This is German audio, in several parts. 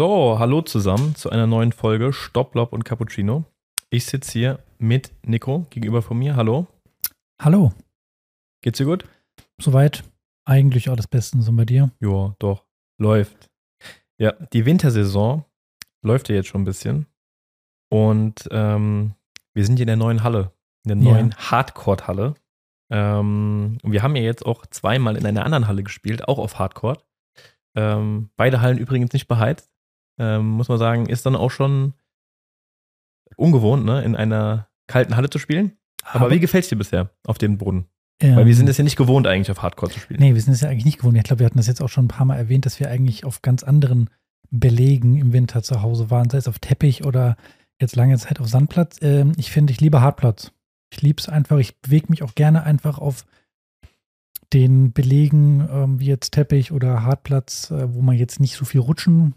So, hallo zusammen zu einer neuen Folge Stopplob und Cappuccino. Ich sitze hier mit Nico gegenüber von mir. Hallo. Hallo. Geht's dir gut? Soweit eigentlich alles Bestens und bei dir? Ja, doch. Läuft. Ja, die Wintersaison läuft ja jetzt schon ein bisschen. Und ähm, wir sind hier in der neuen Halle, in der neuen Ja. Hardcore-Halle. Ähm, und wir haben ja jetzt auch zweimal in einer anderen Halle gespielt, auch auf Hardcore. Ähm, beide Hallen übrigens nicht beheizt. Ähm, muss man sagen, ist dann auch schon ungewohnt, ne, in einer kalten Halle zu spielen. Aber, wie gefällt es dir bisher auf dem Boden? ähm, Weil wir sind es ja nicht gewohnt, eigentlich auf Hardcore zu spielen. Nee, wir sind es ja eigentlich nicht gewohnt. Ich glaube, wir hatten das jetzt auch schon ein paar Mal erwähnt, dass wir eigentlich auf ganz anderen Belegen im Winter zu Hause waren, sei es auf Teppich oder jetzt lange Zeit auf Sandplatz. Ähm, ich finde, ich liebe Hartplatz. Ich liebe es einfach. Ich bewege mich auch gerne einfach auf den Belegen, ähm, wie jetzt Teppich oder Hartplatz, äh, wo man jetzt nicht so viel rutschen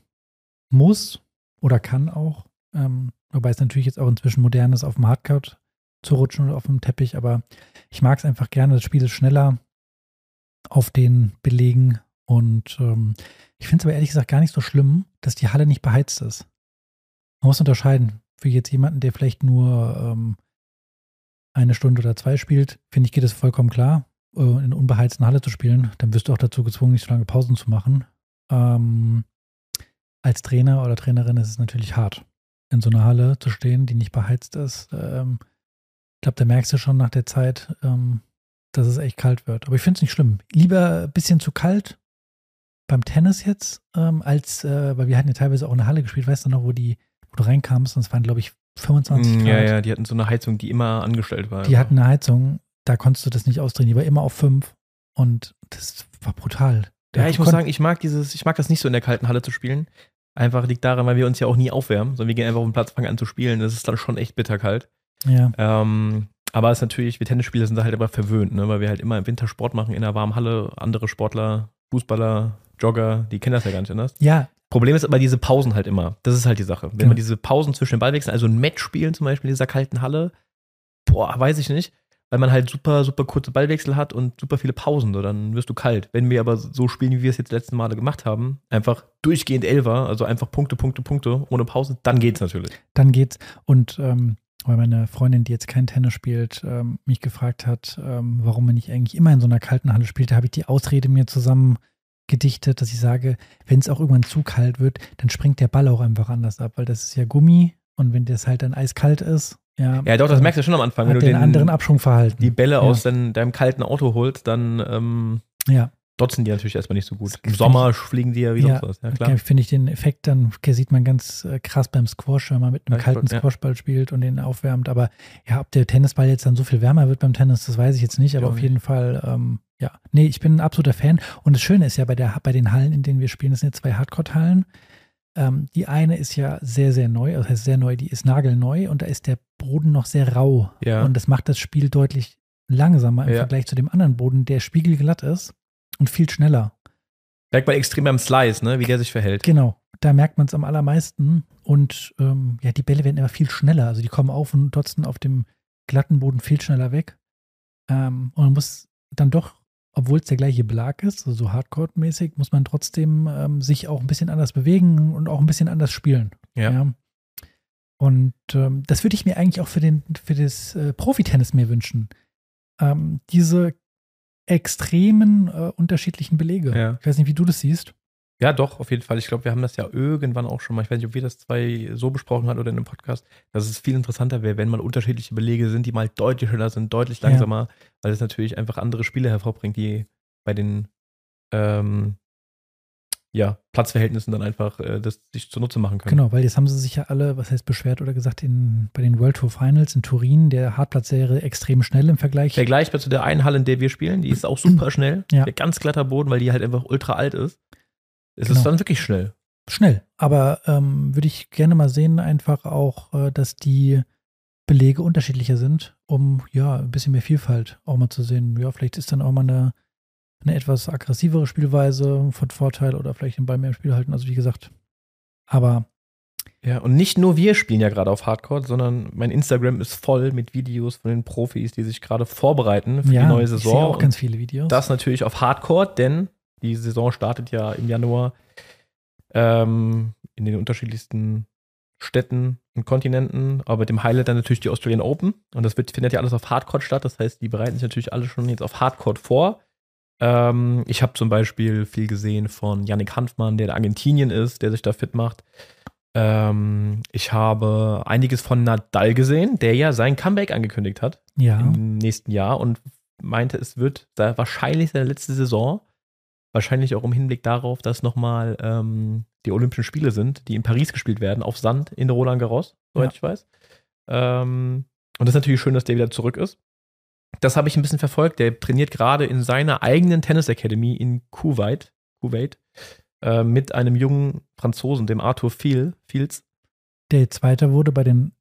muss oder kann auch. Ähm, wobei es natürlich jetzt auch inzwischen modern ist, auf dem Hardcourt zu rutschen oder auf dem Teppich, aber ich mag es einfach gerne. Das Spiel ist schneller auf den Belegen und ähm, ich finde es aber ehrlich gesagt gar nicht so schlimm, dass die Halle nicht beheizt ist. Man muss unterscheiden. Für jetzt jemanden, der vielleicht nur ähm, eine Stunde oder zwei spielt, finde ich, geht es vollkommen klar, äh, in unbeheizten Halle zu spielen. Dann wirst du auch dazu gezwungen, nicht so lange Pausen zu machen. Ähm, als Trainer oder Trainerin ist es natürlich hart, in so einer Halle zu stehen, die nicht beheizt ist. Ähm, ich glaube, da merkst du schon nach der Zeit, ähm, dass es echt kalt wird. Aber ich finde es nicht schlimm. Lieber ein bisschen zu kalt beim Tennis jetzt, ähm, als, äh, weil wir hatten ja teilweise auch in der Halle gespielt, weißt du noch, wo die, wo du reinkamst und es waren, glaube ich, 25 Mm, Grad. ja, ja, die hatten so eine Heizung, die immer angestellt war. Die hatten eine Heizung, da konntest du das nicht ausdrehen. Die war immer auf 5 und das war brutal. Ja, ich muss sagen, ich mag dieses, ich mag das nicht so in der kalten Halle zu spielen. Einfach liegt daran, weil wir uns ja auch nie aufwärmen, sondern wir gehen einfach auf den Platz, fangen an zu spielen. Das ist dann schon echt bitterkalt. Ja, Ähm, aber es ist natürlich, wir Tennisspieler sind da halt immer verwöhnt, ne? weil wir halt immer im Winter Sport machen in einer warmen Halle. Andere Sportler, Fußballer, Jogger, die kennen das ja gar nicht anders. ja, Problem ist aber diese Pausen halt immer. Das ist halt die Sache. Wenn Genau. man diese Pausen zwischen den Ballwechseln, also ein Match spielen zum Beispiel in dieser kalten Halle, boah, weiß ich nicht. Weil man halt super, super kurze Ballwechsel hat und super viele Pausen, so, dann wirst du kalt. Wenn wir aber so spielen, wie wir es jetzt letzten Male gemacht haben, einfach durchgehend Elfer, also einfach Punkte, Punkte, Punkte, ohne Pause, dann geht's natürlich. dann geht's. Und ähm, weil meine Freundin, die jetzt kein Tennis spielt, ähm, mich gefragt hat, ähm, warum man nicht eigentlich immer in so einer kalten Halle spielt, da habe ich die Ausrede mir zusammen gedichtet, dass ich sage, wenn es auch irgendwann zu kalt wird, dann springt der Ball auch einfach anders ab, weil das ist ja Gummi und wenn das halt dann eiskalt ist, ja, Ja, doch, das merkst du schon am Anfang. Wenn du der einen anderen den, Abschwungverhalten. die Bälle Ja. aus dein, deinem kalten Auto holst, dann ähm, ja, dotzen die natürlich erstmal nicht so gut. Im Sommer fliegen die ja wie Ja, sonst was. Ja, Okay, klar. finde ich den Effekt dann, okay, sieht man ganz äh, krass beim Squash, wenn man mit einem ich kalten ja. Squashball spielt und den aufwärmt. Aber ja, ob der Tennisball jetzt dann so viel wärmer wird beim Tennis, das weiß ich jetzt nicht. Aber auf jeden Fall, ähm, ja. Nee, ich bin ein absoluter Fan. Und das Schöne ist ja bei, der, bei den Hallen, in denen wir spielen, das sind jetzt zwei Hardcore-Hallen. Ähm, die eine ist ja sehr, sehr neu, also heißt sehr neu, die ist nagelneu und da ist der Boden noch sehr rau. Ja. Und das macht das Spiel deutlich langsamer im Ja. Vergleich zu dem anderen Boden, der spiegelglatt ist und viel schneller. Merkt man extrem beim Slice, ne, wie der sich verhält. Genau, da merkt man es am allermeisten. Und ähm, ja, die Bälle werden immer viel schneller. Also die kommen auf und dotzen auf dem glatten Boden viel schneller weg. Ähm, und man muss dann doch, obwohl es der gleiche Belag ist, also so Hardcore-mäßig, muss man trotzdem ähm, sich auch ein bisschen anders bewegen und auch ein bisschen anders spielen. Ja. Und ähm, das würde ich mir eigentlich auch für, den, für das äh, Profitennis mehr wünschen. Ähm, diese extremen äh, unterschiedlichen Belege. Ja. Ich weiß nicht, wie du das siehst. Ja, doch, auf jeden Fall. Ich glaube, wir haben das ja irgendwann auch schon mal, ich weiß nicht, ob wir das zwei so besprochen hatten oder in einem Podcast, dass es viel interessanter wäre, wenn mal unterschiedliche Belege sind, die mal deutlich schneller sind, deutlich Ja. langsamer, weil es natürlich einfach andere Spiele hervorbringt, die bei den ähm, ja, Platzverhältnissen dann einfach äh, das sich zunutze machen können. Genau, weil jetzt haben sie sich ja alle, was heißt beschwert oder gesagt, in, bei den World Tour Finals in Turin, der Hartplatz wäre extrem schnell im Vergleich. Vergleichbar zu der einen Halle, in der wir spielen, die ist auch super schnell. Ja. Der ganz glatter Boden, weil die halt einfach ultra alt ist. Es Genau. ist dann wirklich schnell. Schnell. Aber ähm, würde ich gerne mal sehen, einfach auch, äh, dass die Belege unterschiedlicher sind, um ja ein bisschen mehr Vielfalt auch mal zu sehen. Ja, vielleicht ist dann auch mal eine, eine etwas aggressivere Spielweise von Vorteil oder vielleicht den Ball mehr im Spiel halten. Also wie gesagt. Aber Ja, und nicht nur wir spielen ja gerade auf Hardcore, sondern mein Instagram ist voll mit Videos von den Profis, die sich gerade vorbereiten für ja, die neue ich sehe Saison. auch ganz viele Videos. das natürlich auf Hardcore, denn die Saison startet ja im Januar. Ähm, in den unterschiedlichsten Städten und Kontinenten, aber mit dem Highlight dann natürlich die Australian Open. Und das wird, findet ja alles auf Hardcore statt. Das heißt, die bereiten sich natürlich alle schon jetzt auf Hardcore vor. Ähm, ich habe zum Beispiel viel gesehen von Yannick Hanfmann, der in Argentinien ist, der sich da fit macht. Ähm, ich habe einiges von Nadal gesehen, der ja sein Comeback angekündigt hat Ja. im nächsten Jahr und meinte, es wird da wahrscheinlich seine letzte Saison. Wahrscheinlich auch im Hinblick darauf, dass nochmal ähm, die Olympischen Spiele sind, die in Paris gespielt werden, auf Sand in Roland Garros, soweit Ja. ich weiß. Ähm, und das ist natürlich schön, dass der wieder zurück ist. Das habe ich ein bisschen verfolgt. Der trainiert gerade in seiner eigenen Tennis Academy in Kuwait, Kuwait äh, mit einem jungen Franzosen, dem Arthur Fiel, Fields, Der Zweiter wurde bei den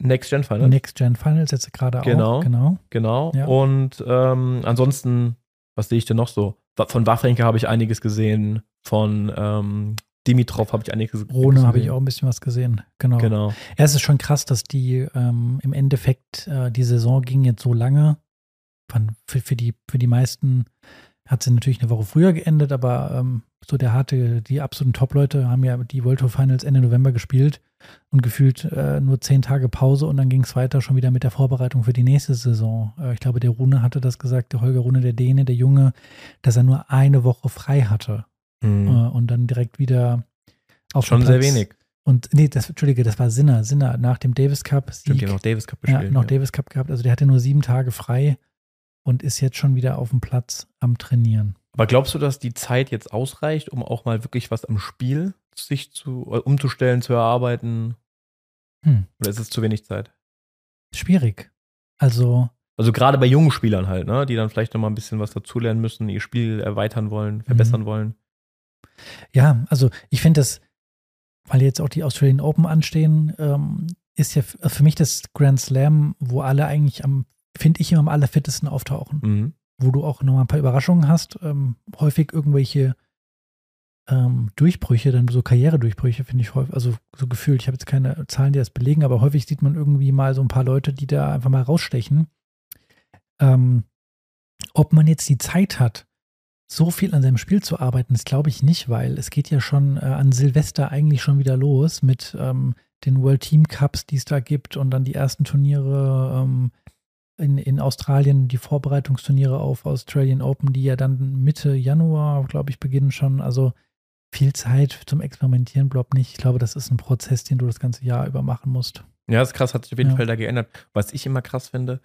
Next Gen Finals. Next Gen Finals jetzt gerade Genau. auch. Genau. Genau. Ja. Und ähm, ansonsten, was sehe ich denn noch so? Von Wawrinka habe ich einiges gesehen. Von ähm, Dimitrov habe ich einiges gesehen. Rone habe ich auch ein bisschen was gesehen. Genau. Genau. Ja, es ist schon krass, dass die ähm, im Endeffekt, äh, die Saison ging jetzt so lange. Für, für, die, für die meisten hat sie natürlich eine Woche früher geendet, aber ähm, so der harte, die absoluten Top-Leute haben ja die World Tour Finals Ende November gespielt und gefühlt äh, nur zehn Tage Pause und dann ging es weiter schon wieder mit der Vorbereitung für die nächste Saison. Äh, ich glaube, der Rune hatte das gesagt, der Holger Rune, der Däne, der Junge, dass er nur eine Woche frei hatte Mhm. äh, und dann direkt wieder auf Schon sehr wenig. und nee, das, Entschuldige, das war Sinner. Sinner nach dem Davis Cup. Stimmt, Sieg, ja noch Davis Cup ja, gespielt. noch ja. Davis Cup gehabt. Also der hatte nur sieben Tage frei und ist jetzt schon wieder auf dem Platz am Trainieren. Aber glaubst du, dass die Zeit jetzt ausreicht, um auch mal wirklich was am Spiel sich zu äh, umzustellen, zu erarbeiten? Hm. Oder ist es zu wenig Zeit? Schwierig. Also, Also gerade bei jungen Spielern halt, ne, die dann vielleicht noch mal ein bisschen was dazulernen müssen, ihr Spiel erweitern wollen, verbessern Mhm. wollen. ja, also ich finde das, weil jetzt auch die Australian Open anstehen, ähm, ist ja für mich das Grand Slam, wo alle eigentlich am, finde ich, immer am allerfittesten auftauchen. Mhm. wo du auch nochmal ein paar Überraschungen hast. Ähm, häufig irgendwelche ähm, Durchbrüche, dann so Karrieredurchbrüche, finde ich häufig, also so gefühlt, ich habe jetzt keine Zahlen, die das belegen, aber häufig sieht man irgendwie mal so ein paar Leute, die da einfach mal rausstechen. Ähm, ob man jetzt die Zeit hat, so viel an seinem Spiel zu arbeiten, das glaube ich nicht, weil es geht ja schon äh, an Silvester eigentlich schon wieder los mit ähm, den World Team Cups, die es da gibt und dann die ersten Turniere ähm, in, in Australien, die Vorbereitungsturniere auf Australian Open, die ja dann Mitte Januar, glaube ich, beginnen schon. Also viel Zeit zum Experimentieren bleibt nicht. Ich glaube, das ist ein Prozess, den du das ganze Jahr über machen musst. Ja, das ist krass, hat sich auf jeden Ja. Fall da geändert. Was ich immer krass finde,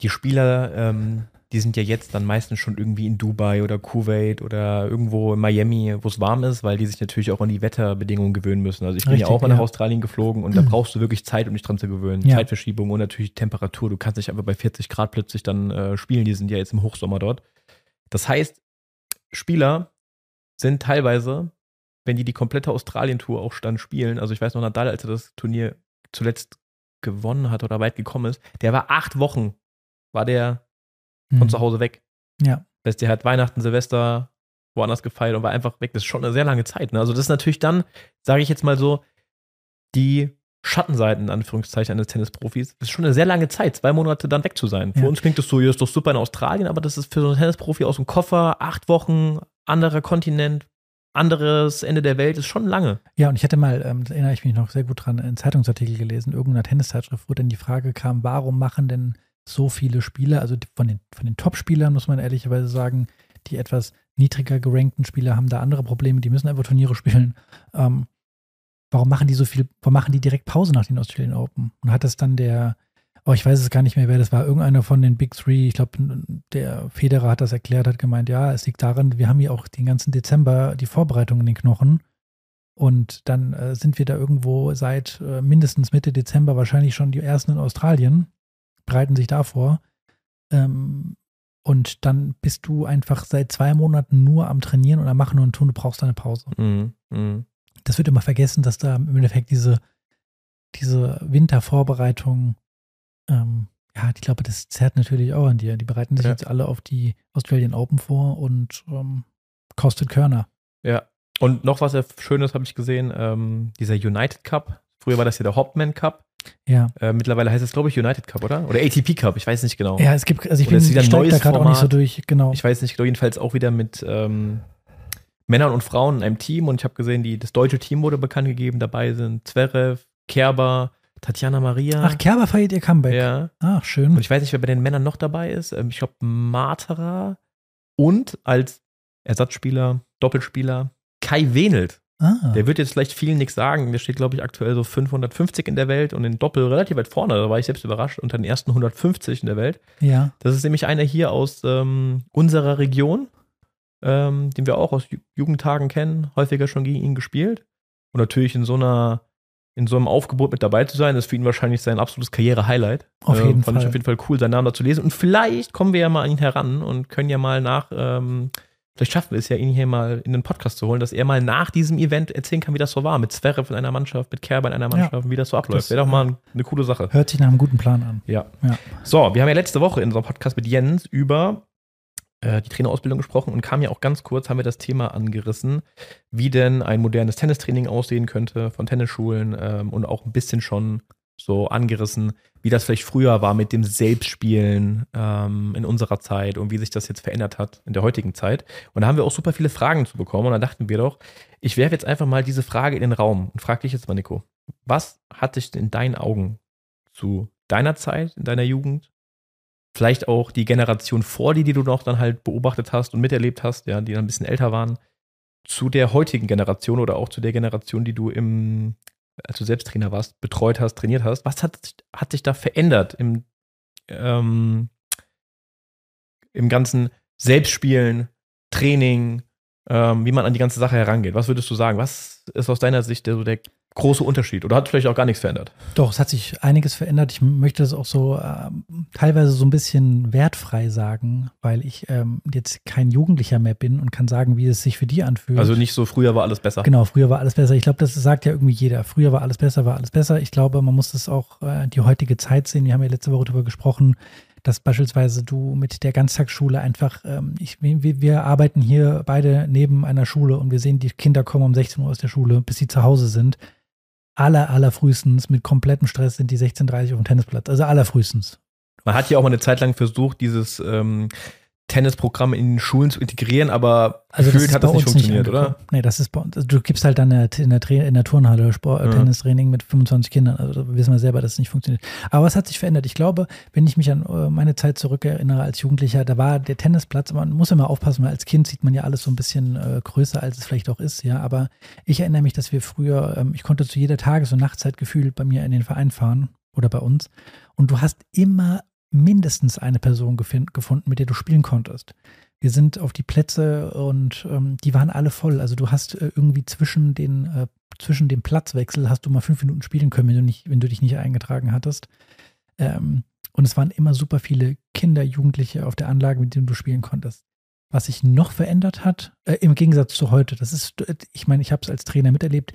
die Spieler, ähm, die sind ja jetzt dann meistens schon irgendwie in Dubai oder Kuwait oder irgendwo in Miami, wo es warm ist, weil die sich natürlich auch an die Wetterbedingungen gewöhnen müssen. Also ich bin Richtig, ja auch mal nach ja. Australien geflogen und da brauchst du wirklich Zeit, um dich dran zu gewöhnen. Ja. Zeitverschiebung und natürlich Temperatur. Du kannst nicht einfach bei 40 Grad plötzlich dann äh, spielen, die sind ja jetzt im Hochsommer dort. Das heißt, Spieler sind teilweise, wenn die die komplette Australien-Tour auch dann spielen, also ich weiß noch, Nadal, als er das Turnier zuletzt gewonnen hat oder weit gekommen ist, der war acht Wochen, war der von Mhm. zu Hause weg. Ja. Das heißt, der hat Weihnachten, Silvester woanders gefeiert und war einfach weg. Das ist schon eine sehr lange Zeit. Ne? Also das ist natürlich dann, sage ich jetzt mal so, die Schattenseiten, in Anführungszeichen, eines Tennisprofis. Das ist schon eine sehr lange Zeit, zwei Monate dann weg zu sein. Für Ja. uns klingt das so, ja, ist doch super in Australien, aber das ist für so einen Tennisprofi aus dem Koffer, acht Wochen, anderer Kontinent, anderes Ende der Welt, ist schon lange. Ja, und ich hatte mal, ähm, das erinnere ich mich noch sehr gut dran, einen Zeitungsartikel gelesen, irgendeiner Tenniszeitschrift, wo dann die Frage kam, warum machen denn so viele Spieler, also von den, von den Top-Spielern muss man ehrlicherweise sagen, die etwas niedriger gerankten Spieler haben da andere Probleme, die müssen einfach Turniere spielen. Ähm, warum machen die so viel, warum machen die direkt Pause nach den Australian Open? Und hat das dann der, oh, ich weiß es gar nicht mehr, wer das war, irgendeiner von den Big Three, ich glaube, der Federer hat das erklärt, hat gemeint, ja, es liegt daran, wir haben hier auch den ganzen Dezember die Vorbereitung in den Knochen. Und dann äh, sind wir da irgendwo seit äh, mindestens Mitte Dezember wahrscheinlich schon die ersten in Australien, bereiten sich da vor. Ähm, und dann bist du einfach seit zwei Monaten nur am Trainieren und am Machen und Tun, du brauchst eine Pause. Mhm. Mhm. Das wird immer vergessen, dass da im Endeffekt diese, diese Wintervorbereitung, ähm, ja, ich glaube, das zerrt natürlich auch an dir. Die bereiten sich Ja. jetzt alle auf die Australian Open vor und ähm, kostet Körner. Ja. Und noch was sehr Schönes habe ich gesehen, ähm, dieser United Cup. Früher war das ja der Hopman Cup. Ja. Äh, mittlerweile heißt es, glaube ich, United Cup, oder? Oder ATP Cup, ich weiß nicht genau. Ja, es gibt, also ich Oder bin steig da gerade auch nicht so durch, genau. Ich weiß nicht genau, jedenfalls auch wieder mit, ähm, Männern und Frauen in einem Team und ich habe gesehen, die, das deutsche Team wurde bekannt gegeben. Dabei sind Zverev, Kerber, Tatjana Maria. Ach, Kerber feiert ihr Comeback. Ja. Ach, schön. Und ich weiß nicht, wer bei den Männern noch dabei ist. Ähm, Ich glaube, Matera und als Ersatzspieler, Doppelspieler, Kai Wenelt. Ah, Der wird jetzt vielleicht vielen nichts sagen. Der steht, glaube ich, aktuell so 550 in der Welt und in Doppel relativ weit vorne. Da war ich selbst überrascht, unter den ersten 150 in der Welt. ja. Das ist nämlich einer hier aus ähm, unserer Region, ähm, den wir auch aus Ju Jugendtagen kennen, häufiger schon gegen ihn gespielt. Und natürlich in so einer, in so einem Aufgebot mit dabei zu sein, ist für ihn wahrscheinlich sein absolutes Karriere-Highlight. Auf jeden Fand ich Fall. auf jeden Fall cool, seinen Namen da zu lesen. Und vielleicht kommen wir ja mal an ihn heran und können ja mal nach, ähm, vielleicht schaffen wir es ja, ihn hier mal in den Podcast zu holen, dass er mal nach diesem Event erzählen kann, wie das so war. Mit Zverev in einer Mannschaft, mit Kerber in einer Ja. Mannschaft, wie das so abläuft. Das, Wäre doch mal eine coole Sache. Hört sich nach einem guten Plan an. Ja. Ja. So, wir haben ja letzte Woche in unserem Podcast mit Jens über äh, die Trainerausbildung gesprochen und kam ja auch ganz kurz, haben wir das Thema angerissen, wie denn ein modernes Tennistraining aussehen könnte von Tennisschulen ähm, und auch ein bisschen schon so angerissen, wie das vielleicht früher war mit dem Selbstspielen ähm, in unserer Zeit und wie sich das jetzt verändert hat in der heutigen Zeit. Und da haben wir auch super viele Fragen zu bekommen und da dachten wir doch, ich werfe jetzt einfach mal diese Frage in den Raum und frage dich jetzt mal, Nico, was hat dich in deinen Augen zu deiner Zeit, in deiner Jugend, vielleicht auch die Generation vor dir, die du noch dann halt beobachtet hast und miterlebt hast, ja, die dann ein bisschen älter waren, zu der heutigen Generation oder auch zu der Generation, die du im, als du selbst Trainer warst, betreut hast, trainiert hast. Was hat, hat sich da verändert im, ähm, im ganzen Selbstspielen, Training, ähm, wie man an die ganze Sache herangeht? Was würdest du sagen? Was ist aus deiner Sicht der, so der große Unterschied? Oder hat vielleicht auch gar nichts verändert? Doch, es hat sich einiges verändert. Ich möchte das auch so ähm, teilweise so ein bisschen wertfrei sagen, weil ich ähm, jetzt kein Jugendlicher mehr bin und kann sagen, wie es sich für die anfühlt. Also nicht so, früher war alles besser. Genau, früher war alles besser. Ich glaube, das sagt ja irgendwie jeder. Früher war alles besser, war alles besser. Ich glaube, man muss das auch äh, die heutige Zeit sehen. Wir haben ja letzte Woche darüber gesprochen, dass beispielsweise du mit der Ganztagsschule einfach, ähm, ich, wir, wir arbeiten hier beide neben einer Schule und wir sehen, die Kinder kommen um 16 Uhr aus der Schule, bis sie zu Hause sind. Aller, allerfrühestens mit komplettem Stress sind die 16.30 Uhr auf dem Tennisplatz. Also allerfrühestens. Man hat ja auch mal eine Zeit lang versucht, dieses ähm, Tennisprogramm in den Schulen zu integrieren, aber Also gefühlt hat das nicht funktioniert, angekommen. oder? Nee, das ist bei uns. Also du gibst halt dann in der, in der, Turnhalle Sport, Ja. Tennistraining mit 25 Kindern. Also wissen wir selber, dass es nicht funktioniert. Aber was hat sich verändert? Ich glaube, wenn ich mich an äh, meine Zeit zurückerinnere als Jugendlicher, da war der Tennisplatz, man muss immer aufpassen, weil als Kind sieht man ja alles so ein bisschen äh, größer, als es vielleicht auch ist, ja. Aber ich erinnere mich, dass wir früher, ähm, ich konnte zu jeder Tages- und Nachtzeit gefühlt bei mir in den Verein fahren oder bei uns. Und du hast immer mindestens eine Person gefunden, mit der du spielen konntest. Wir sind auf die Plätze und ähm, die waren alle voll. Also du hast äh, irgendwie zwischen den äh, zwischen dem Platzwechsel hast du mal fünf Minuten spielen können, wenn du nicht, wenn du dich nicht eingetragen hattest. Ähm, und es waren immer super viele Kinder, Jugendliche auf der Anlage, mit denen du spielen konntest. Was sich noch verändert hat, äh, im Gegensatz zu heute, das ist, äh, ich meine, ich habe es als Trainer miterlebt,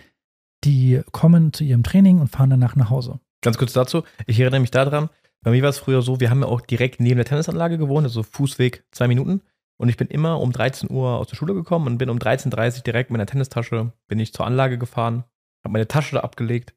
die kommen zu ihrem Training und fahren danach nach Hause. Ganz kurz dazu, ich erinnere mich daran, bei mir war es früher so, wir haben ja auch direkt neben der Tennisanlage gewohnt, also Fußweg zwei Minuten. Und ich bin immer um 13 Uhr aus der Schule gekommen und bin um 13.30 Uhr direkt mit einer Tennistasche, bin ich zur Anlage gefahren, habe meine Tasche da abgelegt,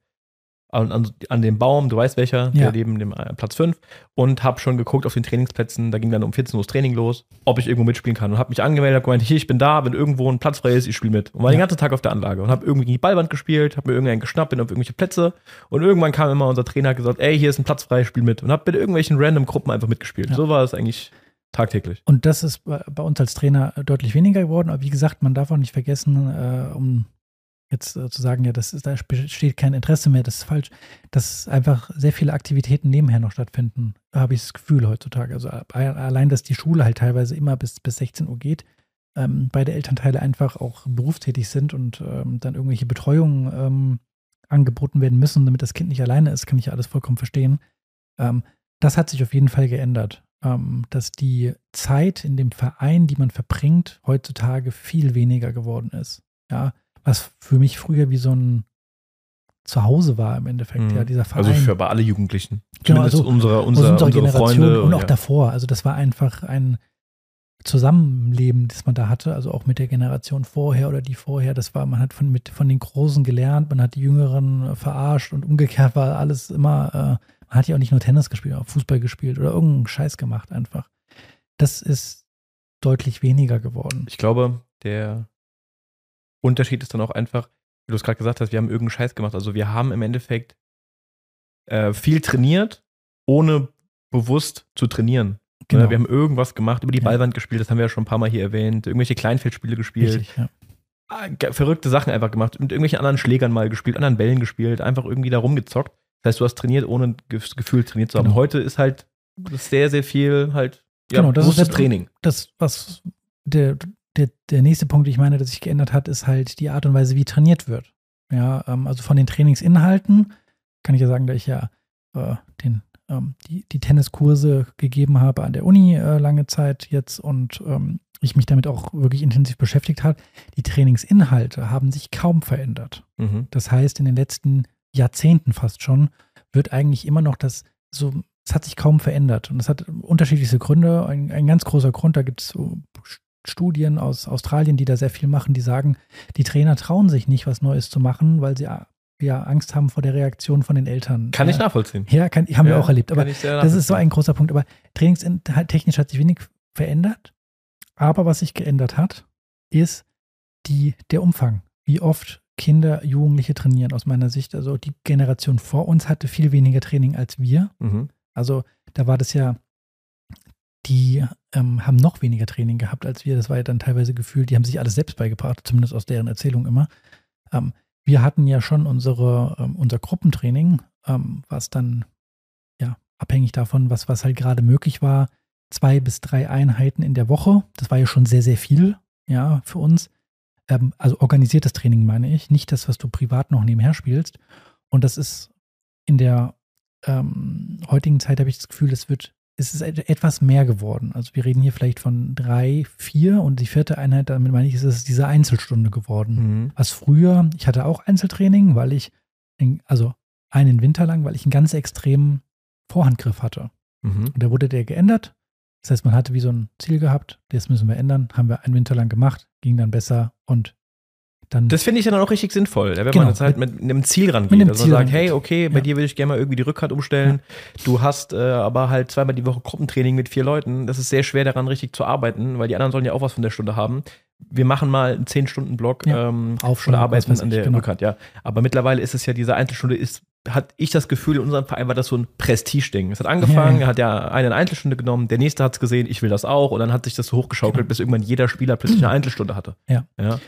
an, an, an dem Baum, du weißt welcher, Ja. der neben dem äh, Platz 5 und habe schon geguckt auf den Trainingsplätzen, da ging dann um 14 Uhr das Training los, ob ich irgendwo mitspielen kann und habe mich angemeldet, habe gemeint, hier, ich bin da, wenn irgendwo ein Platz frei ist, ich spiele mit. Und war den Ja. ganzen Tag auf der Anlage und habe irgendwie die Ballwand gespielt, habe mir irgendeinen geschnappt, bin auf irgendwelche Plätze und irgendwann kam immer unser Trainer hat gesagt, ey, hier ist ein Platz frei, spiel mit und habe mit irgendwelchen random Gruppen einfach mitgespielt. Ja. So war es eigentlich tagtäglich. Und das ist bei bei uns als Trainer deutlich weniger geworden. Aber wie gesagt, man darf auch nicht vergessen, äh, um jetzt äh, zu sagen, ja, das ist, da besteht kein Interesse mehr, das ist falsch, dass einfach sehr viele Aktivitäten nebenher noch stattfinden, habe ich das Gefühl heutzutage. Also allein, dass die Schule halt teilweise immer bis, bis 16 Uhr geht, ähm, beide Elternteile einfach auch berufstätig sind und ähm, dann irgendwelche Betreuungen ähm, angeboten werden müssen, damit das Kind nicht alleine ist, kann ich ja alles vollkommen verstehen. Ähm, das hat sich auf jeden Fall geändert, ähm, dass die Zeit in dem Verein, die man verbringt, heutzutage viel weniger geworden ist. Ja, was für mich früher wie so ein Zuhause war im Endeffekt, Mhm. ja, dieser Verein. Also für alle Jugendlichen. Genau, Zumindest also unsere, aus unser, unserer unsere Generation Freunde. und auch ja. davor. Also das war einfach ein Zusammenleben, das man da hatte, also auch mit der Generation vorher oder die vorher. Das war, man hat von, mit, von den Großen gelernt, man hat die Jüngeren verarscht und umgekehrt war alles immer, äh, man hat ja auch nicht nur Tennis gespielt, auch Fußball gespielt oder irgendeinen Scheiß gemacht einfach. Das ist deutlich weniger geworden. Ich glaube, der Unterschied ist dann auch einfach, wie du es gerade gesagt hast, wir haben irgendeinen Scheiß gemacht. Also wir haben im Endeffekt äh, viel trainiert, ohne bewusst zu trainieren. Genau. Wir haben irgendwas gemacht, über die Ballwand gespielt, das haben wir ja schon ein paar Mal hier erwähnt, irgendwelche Kleinfeldspiele gespielt. Richtig, ja. Ah, verrückte Sachen einfach gemacht, mit irgendwelchen anderen Schlägern mal gespielt, anderen Bällen gespielt, einfach irgendwie da rumgezockt. Das heißt, du hast trainiert, ohne das Gefühl trainiert zu haben. Genau. Heute ist halt sehr, sehr viel halt ja, genau, das ist das Training. Das, was der, der, der nächste Punkt, den ich meine, dass sich geändert hat, ist halt die Art und Weise, wie trainiert wird. Ja, ähm, also von den Trainingsinhalten kann ich ja sagen, da ich ja äh, den, ähm, die, die Tenniskurse gegeben habe an der Uni äh, lange Zeit jetzt und ähm, ich mich damit auch wirklich intensiv beschäftigt habe. Die Trainingsinhalte haben sich kaum verändert. Mhm. Das heißt, in den letzten Jahrzehnten fast schon wird eigentlich immer noch das so, es hat sich kaum verändert. Und es hat unterschiedlichste Gründe. Ein, ein ganz großer Grund, da gibt es so Studien aus Australien, die da sehr viel machen, die sagen, die Trainer trauen sich nicht, was Neues zu machen, weil sie ja Angst haben vor der Reaktion von den Eltern. Kann ja. ich nachvollziehen. Ja, kann, haben ja, wir auch erlebt. Aber das ist so ein großer Punkt. Aber trainingstechnisch hat sich wenig verändert. Aber was sich geändert hat, ist die, der Umfang. Wie oft Kinder, Jugendliche trainieren aus meiner Sicht. Also die Generation vor uns hatte viel weniger Training als wir. Mhm. Also da war das ja, die ähm, haben noch weniger Training gehabt als wir. Das war ja dann teilweise gefühlt, die haben sich alles selbst beigebracht, zumindest aus deren Erzählung immer. Ähm, wir hatten ja schon unsere, ähm, unser Gruppentraining, ähm, was dann ja abhängig davon, was, was halt gerade möglich war, zwei bis drei Einheiten in der Woche. Das war ja schon sehr, sehr viel, ja, für uns. Ähm, also organisiertes Training meine ich, nicht das, was du privat noch nebenher spielst. Und das ist in der ähm, heutigen Zeit habe ich das Gefühl, es wird, es ist etwas mehr geworden. Also wir reden hier vielleicht von drei, vier und die vierte Einheit, damit meine ich, ist es diese Einzelstunde geworden. Mhm. Was früher, ich hatte auch Einzeltraining, weil ich, also einen Winter lang, weil ich einen ganz extremen Vorhandgriff hatte. Mhm. Und da wurde der geändert. Das heißt, man hatte wie so ein Ziel gehabt, das müssen wir ändern, haben wir einen Winter lang gemacht, ging dann besser und dann. Das finde ich dann auch richtig sinnvoll, wenn genau, man jetzt halt mit, mit einem Ziel rangeht. Mit dass Ziel man sagt, hey, okay, bei ja. dir würde ich gerne mal irgendwie die Rückhand umstellen. Ja. Du hast äh, aber halt zweimal die Woche Gruppentraining mit vier Leuten. Das ist sehr schwer daran richtig zu arbeiten, weil die anderen sollen ja auch was von der Stunde haben. Wir machen mal einen 10-Stunden-Block ja. ähm, oder arbeiten an der genau. Rückhand, ja. Aber mittlerweile ist es ja, diese Einzelstunde ist hat ich das Gefühl, in unserem Verein war das so ein Prestige-Ding. Es hat angefangen, ja, ja. hat ja eine Einzelstunde genommen, der nächste hat es gesehen, ich will das auch, und dann hat sich das so hochgeschaukelt, genau. bis irgendwann jeder Spieler plötzlich eine Einzelstunde hatte. Ja. ja.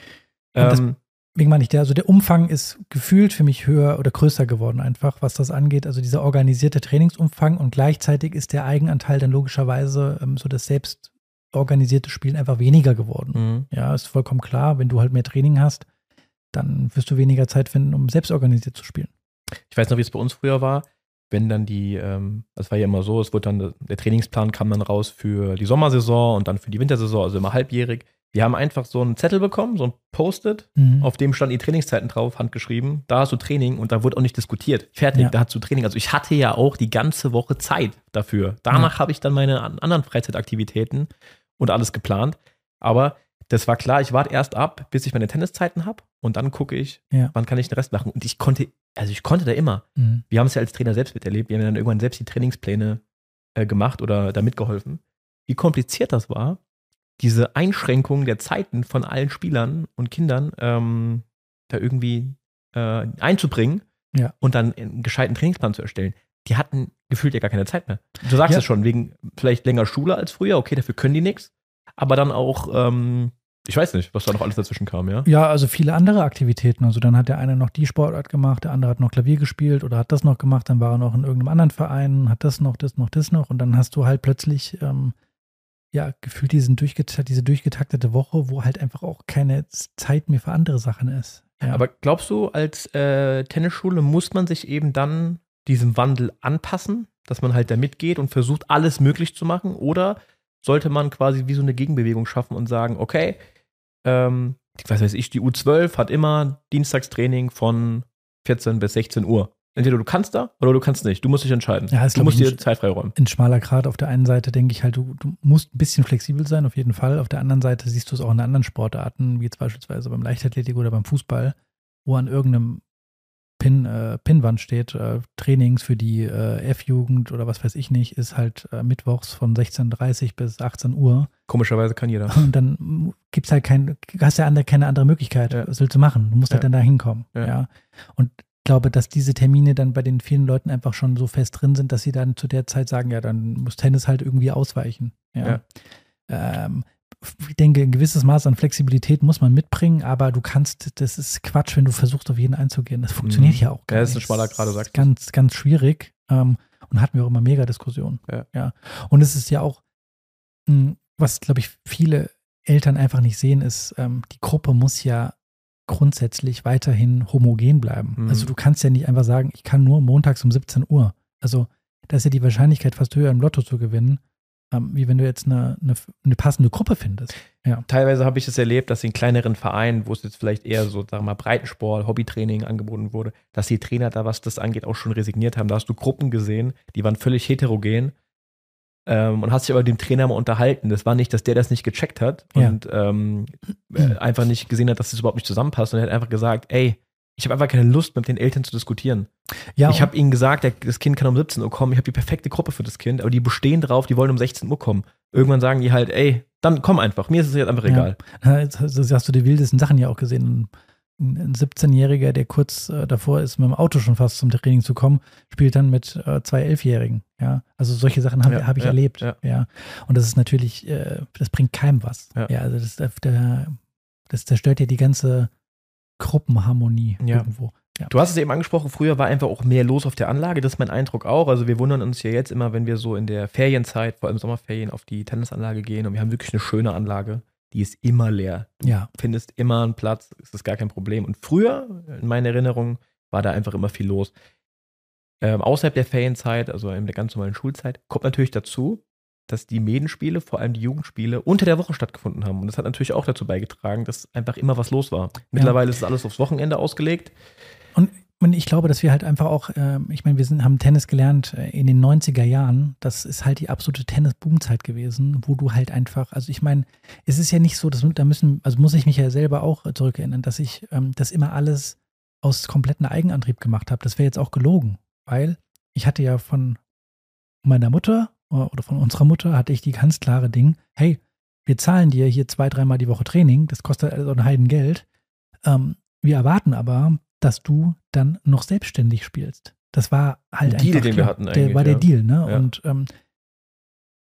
Ähm, deswegen meine ich, der, also der Umfang ist gefühlt für mich höher oder größer geworden, einfach, was das angeht. Also dieser organisierte Trainingsumfang und gleichzeitig ist der Eigenanteil dann logischerweise ähm, so das selbst organisierte Spielen einfach weniger geworden. Mhm. Ja, ist vollkommen klar, wenn du halt mehr Training hast, dann wirst du weniger Zeit finden, um selbst organisiert zu spielen. Ich weiß noch, wie es bei uns früher war. Wenn dann die, ähm, das war ja immer so, es wurde dann, der Trainingsplan kam dann raus für die Sommersaison und dann für die Wintersaison, also immer halbjährig. Wir haben einfach so einen Zettel bekommen, so ein Post-it, mhm. auf dem standen die Trainingszeiten drauf, handgeschrieben. Da hast du Training und da wurde auch nicht diskutiert. Fertig, ja. da hast du Training. Also ich hatte ja auch die ganze Woche Zeit dafür. Danach ja. habe ich dann meine anderen Freizeitaktivitäten und alles geplant. Aber das war klar, ich warte erst ab, bis ich meine Tenniszeiten habe und dann gucke ich, ja. wann kann ich den Rest machen. Und ich konnte, also ich konnte da immer. Mhm. Wir haben es ja als Trainer selbst miterlebt. Wir haben dann irgendwann selbst die Trainingspläne äh, gemacht oder da mitgeholfen. Wie kompliziert das war, diese Einschränkung der Zeiten von allen Spielern und Kindern ähm, da irgendwie äh, einzubringen ja. und dann einen gescheiten Trainingsplan zu erstellen. Die hatten gefühlt ja gar keine Zeit mehr. Du sagst ja. es schon, wegen vielleicht länger Schule als früher, okay, dafür können die nichts aber dann auch, ähm, ich weiß nicht, was da noch alles dazwischen kam, ja? Ja, also viele andere Aktivitäten. Also dann hat der eine noch die Sportart gemacht, der andere hat noch Klavier gespielt oder hat das noch gemacht, dann war er noch in irgendeinem anderen Verein, hat das noch, das noch, das noch und dann hast du halt plötzlich ähm, ja gefühlt diesen durchget diese durchgetaktete Woche, wo halt einfach auch keine Zeit mehr für andere Sachen ist. Ja. Aber glaubst du, als äh, Tennisschule muss man sich eben dann diesem Wandel anpassen, dass man halt da mitgeht und versucht, alles möglich zu machen? Oder sollte man quasi wie so eine Gegenbewegung schaffen und sagen, okay, ähm, was weiß ich, die U12 hat immer Dienstagstraining von 14 bis 16 Uhr. Entweder du kannst da oder du kannst nicht. Du musst dich entscheiden. Ja, du musst dir Zeit freiräumen. In schmaler Grad auf der einen Seite denke ich halt, du, du, musst ein bisschen flexibel sein, auf jeden Fall. Auf der anderen Seite siehst du es auch in anderen Sportarten, wie jetzt beispielsweise beim Leichtathletik oder beim Fußball, wo an irgendeinem Pin, äh, Pinwand steht, äh, Trainings für die äh, F-Jugend oder was weiß ich nicht, ist halt äh, mittwochs von 16.30 bis 18 Uhr. Komischerweise kann jeder. Und dann gibt es halt kein, hast ja andere, keine andere Möglichkeit, Ja. was willst du machen? Du musst halt Ja. dann da hinkommen. Ja. Ja. Und glaube, dass diese Termine dann bei den vielen Leuten einfach schon so fest drin sind, dass sie dann zu der Zeit sagen, ja, dann muss Tennis halt irgendwie ausweichen. Ja. Ähm, ich denke, ein gewisses Maß an Flexibilität muss man mitbringen, aber du kannst, das ist Quatsch, wenn du versuchst, auf jeden einzugehen. Das funktioniert Mhm. ja auch Ja, das ist ein nicht. schmaler Grad, du sagst es. Ganz, ganz schwierig. Ähm, und hatten wir auch immer mega Diskussionen. Ja. Und es ist ja auch, mh, was, glaube ich, viele Eltern einfach nicht sehen, ist, ähm, die Gruppe muss ja grundsätzlich weiterhin homogen bleiben. Mhm. Also du kannst ja nicht einfach sagen, ich kann nur montags um 17 Uhr. Also da ist ja die Wahrscheinlichkeit fast höher, im Lotto zu gewinnen, ähm, wie wenn du jetzt eine, eine, eine passende Gruppe findest. Teilweise habe ich es erlebt, dass in kleineren Vereinen, wo es jetzt vielleicht eher so, sagen wir mal, Breitensport, Hobbytraining angeboten wurde, dass die Trainer da, was das angeht, auch schon resigniert haben. Da hast du Gruppen gesehen, die waren völlig heterogen ähm, und hast dich aber mit dem Trainer mal unterhalten. Das war nicht, dass der das nicht gecheckt hat Ja. und ähm, äh, einfach nicht gesehen hat, dass das überhaupt nicht zusammenpasst und er hat einfach gesagt, ey, ich habe einfach keine Lust, mit den Eltern zu diskutieren. Ja, ich habe ihnen gesagt, das Kind kann um 17 Uhr kommen, ich habe die perfekte Gruppe für das Kind, aber die bestehen drauf, die wollen um 16 Uhr kommen. Irgendwann sagen die halt, ey, dann komm einfach, mir ist es jetzt einfach egal. Ja, du- hast du die wildesten Sachen ja auch gesehen. Ein ein 17-Jähriger, der kurz äh, davor ist, mit dem Auto schon fast zum Training zu kommen, spielt dann mit äh, zwei Elfjährigen. Ja, also solche Sachen habe Ja, hab ich ja, erlebt. ja. Ja. und das ist natürlich, äh, das bringt keinem was. Ja. Also das, der, das zerstört ja die ganze Gruppenharmonie Ja. irgendwo. Ja. Du hast es eben angesprochen, früher war einfach auch mehr los auf der Anlage, das ist mein Eindruck auch. Also wir wundern uns ja jetzt immer, wenn wir so in der Ferienzeit, vor allem Sommerferien, auf die Tennisanlage gehen und wir haben wirklich eine schöne Anlage, die ist immer leer. Du Ja. findest immer einen Platz, ist das gar kein Problem. Und früher, in meiner Erinnerung, war da einfach immer viel los. Ähm, außerhalb der Ferienzeit, also in der ganz normalen Schulzeit, kommt natürlich dazu, dass die Medenspiele, vor allem die Jugendspiele, unter der Woche stattgefunden haben. Und das hat natürlich auch dazu beigetragen, dass einfach immer was los war. Mittlerweile ist es alles aufs Wochenende ausgelegt. Und, und ich glaube, dass wir halt einfach auch, ähm, ich meine, wir sind, haben Tennis gelernt äh, in den 90er Jahren. Das ist halt die absolute Tennis-Boom-Zeit gewesen, wo du halt einfach, also ich meine, es ist ja nicht so, dass da müssen, also muss ich mich ja selber auch äh, zurückerinnern, dass ich ähm, das immer alles aus kompletten Eigenantrieb gemacht habe. Das wäre jetzt auch gelogen, weil ich hatte ja von meiner Mutter äh, oder von unserer Mutter hatte ich die ganz klare Ding, hey, wir zahlen dir hier zwei, dreimal die Woche Training, das kostet also ein Heidengeld. Ähm, wir erwarten aber, dass du dann noch selbstständig spielst. Das war halt Ein Deal, den wir hatten Der eigentlich, war der ja. Deal, ne? Ja. Und ähm,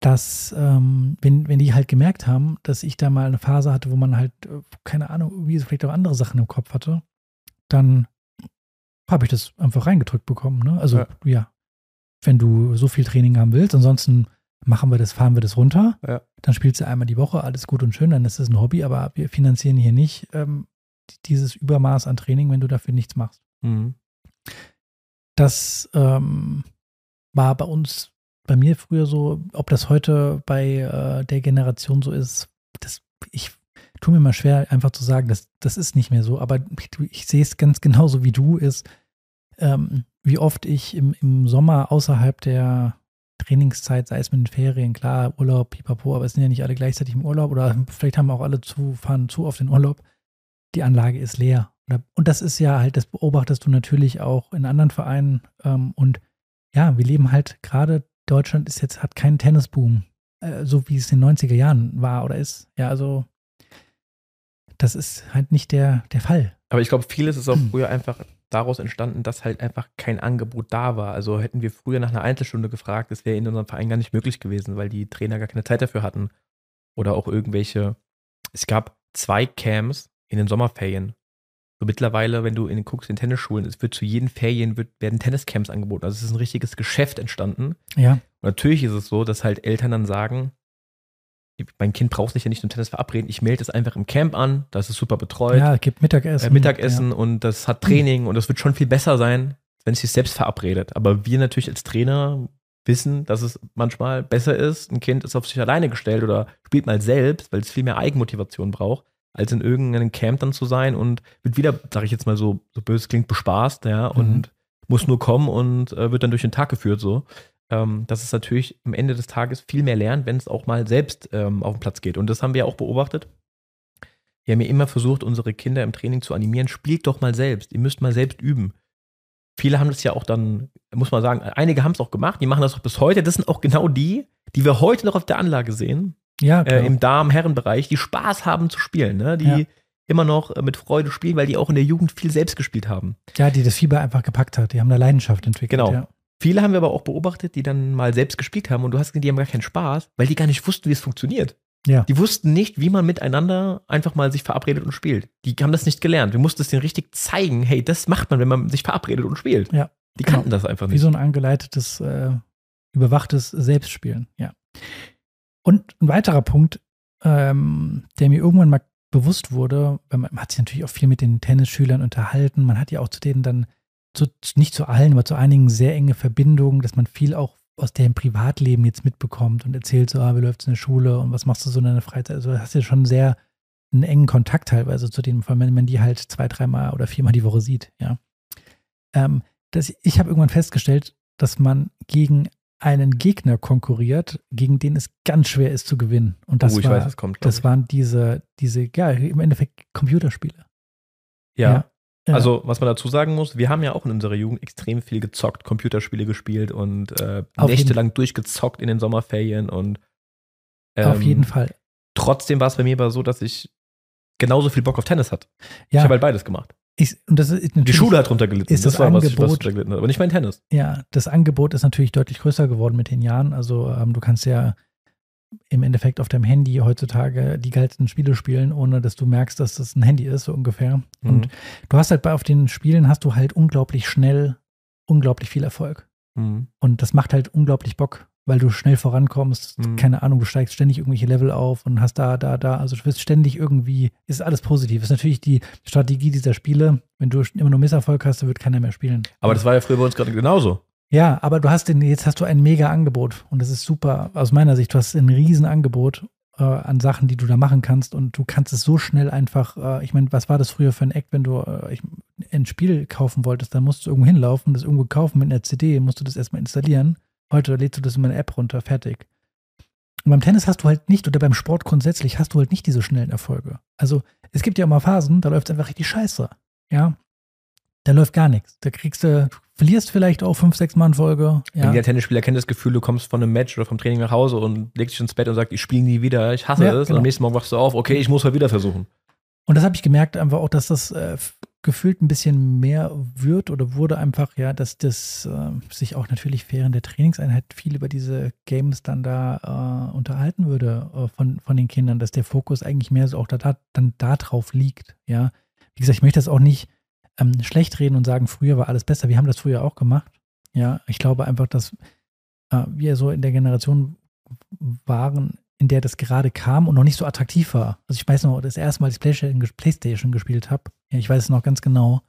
dass, ähm, wenn, wenn die halt gemerkt haben, dass ich da mal eine Phase hatte, wo man halt, äh, keine Ahnung, irgendwie so vielleicht auch andere Sachen im Kopf hatte, dann habe ich das einfach reingedrückt bekommen, ne? Also, Ja. ja. Wenn du so viel Training haben willst, ansonsten machen wir das, fahren wir das runter, Ja. dann spielst du einmal die Woche, alles gut und schön, dann ist das ein Hobby, aber wir finanzieren hier nicht ähm, dieses Übermaß an Training, wenn du dafür nichts machst. Mhm. Das ähm, war bei uns, bei mir früher so, ob das heute bei äh, der Generation so ist, das, ich tue mir mal schwer, einfach zu sagen, das, das ist nicht mehr so, aber ich, ich sehe es ganz genauso wie du, ist, ähm, wie oft ich im, im Sommer außerhalb der Trainingszeit, sei es mit den Ferien, klar, Urlaub, pipapo, aber es sind ja nicht alle gleichzeitig im Urlaub oder vielleicht haben auch alle zu, fahren zu auf den Urlaub. Die Anlage ist leer. Und das ist ja halt, das beobachtest du natürlich auch in anderen Vereinen. Ähm, und ja, wir leben halt gerade, Deutschland ist jetzt, hat keinen Tennisboom, äh, so wie es in den 90er Jahren war oder ist. Ja, also das ist halt nicht der, der Fall. Aber ich glaube, vieles ist auch Hm. früher einfach daraus entstanden, dass halt einfach kein Angebot da war. Also hätten wir früher nach einer Einzelstunde gefragt, das wäre in unserem Verein gar nicht möglich gewesen, weil die Trainer gar keine Zeit dafür hatten. Oder auch irgendwelche. Es gab zwei Camps in den Sommerferien. So mittlerweile, wenn du in den guckst in Tennisschulen, es wird zu jeden Ferien wird, werden Tenniscamps angeboten. Also es ist ein richtiges Geschäft entstanden. Ja, Und natürlich ist es so, dass halt Eltern dann sagen, mein Kind braucht sich ja nicht zum Tennis verabreden, ich melde es einfach im Camp an, das ist super betreut ja, es gibt Mittagessen. äh, Mittagessen und das hat Training und das wird schon viel besser sein, wenn es sich selbst verabredet. Aber wir natürlich als Trainer wissen, dass es manchmal besser ist, ein Kind ist auf sich alleine gestellt oder spielt mal selbst, weil es viel mehr Eigenmotivation braucht, als in irgendeinem Camp dann zu sein und wird wieder, sage ich jetzt mal so, so böse klingt, bespaßt, ja, und muss nur kommen und äh, wird dann durch den Tag geführt so. Ähm, dass es natürlich am Ende des Tages viel mehr lernt, wenn es auch mal selbst ähm, auf den Platz geht. Und das haben wir auch beobachtet. Wir haben ja immer versucht, unsere Kinder im Training zu animieren, spielt doch mal selbst. Ihr müsst mal selbst üben. viele haben das ja auch dann, muss man sagen, einige haben es auch gemacht, die machen das auch bis heute. Das sind auch genau die, die wir heute noch auf der Anlage sehen, Ja, äh, im Damen-Herren-Bereich, die Spaß haben zu spielen, ne? die Ja. immer noch äh, mit Freude spielen, weil die auch in der Jugend viel selbst gespielt haben. ja, die das Fieber einfach gepackt hat. Die haben da Leidenschaft entwickelt. Genau. Ja. Viele haben wir aber auch beobachtet, die dann mal selbst gespielt haben und du hast gesehen, die haben gar keinen Spaß, weil die gar nicht wussten, wie es funktioniert. Ja. Die wussten nicht, wie man miteinander einfach mal sich verabredet und spielt. Die haben das nicht gelernt. Wir mussten es denen richtig zeigen, hey, das macht man, wenn man sich verabredet und spielt. Ja. Die Genau. kannten das einfach Wie nicht. so ein angeleitetes, äh, überwachtes Selbstspielen, ja. Und ein weiterer Punkt, ähm, der mir irgendwann mal bewusst wurde, man hat sich natürlich auch viel mit den Tennisschülern unterhalten, man hat ja auch zu denen dann, zu, nicht zu allen, aber zu einigen sehr enge Verbindungen, dass man viel auch aus deren Privatleben jetzt mitbekommt und erzählt so, ah, wie läuft's in der Schule und was machst du so in deiner Freizeit? Also hast du ja schon sehr einen engen Kontakt teilweise zu denen, vor allem wenn man die halt zwei, dreimal oder viermal die Woche sieht, ja. Ähm, das, ich habe irgendwann festgestellt, dass man gegen einen Gegner konkurriert, gegen den es ganz schwer ist zu gewinnen. Und das, oh, ich war, weiß, kommt. das ich. waren diese, diese, ja, im Endeffekt Computerspiele. ja. Ja. Also, was man dazu sagen muss, wir haben ja auch in unserer Jugend extrem viel gezockt, Computerspiele gespielt und äh, Auf nächtelang durchgezockt in den Sommerferien und Auf ähm, jeden Fall. Trotzdem war es bei mir aber so, dass ich genauso viel Bock auf Tennis hatte. Ich Ja, habe halt beides gemacht. Ich, und das ist Die Schule hat drunter gelitten. ist das war, was, ich- was Angebot- drunter gelitten hat. Aber nicht mein Tennis. Ja, das Angebot ist natürlich deutlich größer geworden mit den Jahren. Also ähm, du kannst ja im Endeffekt auf deinem Handy heutzutage die geilsten Spiele spielen, ohne dass du merkst, dass das ein Handy ist, so ungefähr. Und Mhm. du hast halt bei auf den Spielen hast du halt unglaublich schnell unglaublich viel Erfolg. Mhm. Und das macht halt unglaublich Bock, weil du schnell vorankommst. Mhm. Keine Ahnung, du steigst ständig irgendwelche Level auf und hast da, da, da. Also du wirst ständig irgendwie, ist alles positiv. Ist natürlich die Strategie dieser Spiele. Wenn du immer nur Misserfolg hast, dann wird keiner mehr spielen. Aber das war ja früher bei uns gerade genauso. Ja, aber du hast den, jetzt hast du ein mega Angebot und das ist super. Aus meiner Sicht, du hast ein riesen Angebot äh, an Sachen, die du da machen kannst und du kannst es so schnell einfach, äh, ich meine, was war das früher für ein Act, wenn du äh, ich, ein Spiel kaufen wolltest, dann musst du irgendwo hinlaufen, das irgendwo kaufen mit einer CD, musst du das erstmal installieren. Heute lädst du das in eine App runter, fertig. Und beim Tennis hast du halt nicht, oder beim Sport grundsätzlich hast du halt nicht diese schnellen Erfolge. Also es gibt ja mal Phasen, da läuft es einfach richtig scheiße. Ja. Da läuft gar nichts. Da kriegst du, du verlierst vielleicht auch fünf, sechs Mal in Folge. Ja. Jeder Tennisspieler kennt das Gefühl, du kommst von einem Match oder vom Training nach Hause und legst dich ins Bett und sagst, ich spiele nie wieder, ich hasse Ja, es. Und genau. am nächsten Morgen wachst du auf, okay, ich muss mal wieder versuchen. Und das habe ich gemerkt einfach auch, dass das äh, gefühlt ein bisschen mehr wird oder wurde einfach, ja, dass das äh, sich auch natürlich während der Trainingseinheit viel über diese Games dann da äh, unterhalten würde äh, von, von den Kindern, dass der Fokus eigentlich mehr so auch da, da, dann da drauf liegt, ja. Wie gesagt, ich möchte das auch nicht ähm, schlecht reden und sagen, früher war alles besser. Wir haben das früher auch gemacht. Ja, ich glaube einfach, dass äh, wir so in der Generation waren, in der das gerade kam und noch nicht so attraktiv war. Also ich weiß noch, das erste Mal, als ich Playstation, ges- Playstation gespielt habe, ja, ich weiß es noch ganz genau,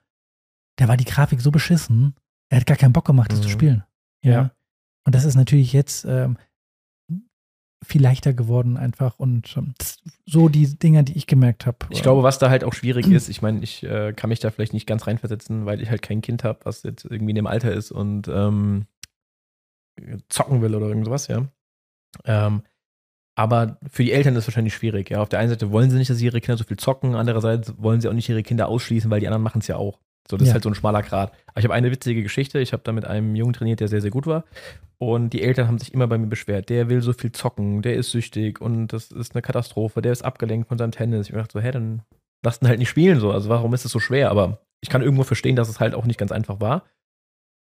da war die Grafik so beschissen, er hat gar keinen Bock gemacht, das Mhm. zu spielen. Ja. Ja. Und das ist natürlich jetzt ähm, viel leichter geworden einfach und ähm, so die Dinger, die ich gemerkt habe. Ich glaube, was da halt auch schwierig ist, ich meine, ich äh, kann mich da vielleicht nicht ganz reinversetzen, weil ich halt kein Kind habe, was jetzt irgendwie in dem Alter ist und ähm, zocken will oder irgendwas, ja. Ähm, aber für die Eltern ist es wahrscheinlich schwierig, ja. Auf der einen Seite wollen sie nicht, dass ihre Kinder so viel zocken, andererseits wollen sie auch nicht ihre Kinder ausschließen, weil die anderen machen es ja auch. So, das Ja. ist halt so ein schmaler Grat. Aber ich habe eine witzige Geschichte. Ich habe da mit einem Jungen trainiert, der sehr, sehr gut war. Und die Eltern haben sich immer bei mir beschwert. Der will so viel zocken, der ist süchtig und das ist eine Katastrophe. Der ist abgelenkt von seinem Tennis. Ich dachte so, hä, dann lass ihn halt nicht spielen. So. Also warum ist es so schwer? Aber ich kann irgendwo verstehen, dass es halt auch nicht ganz einfach war.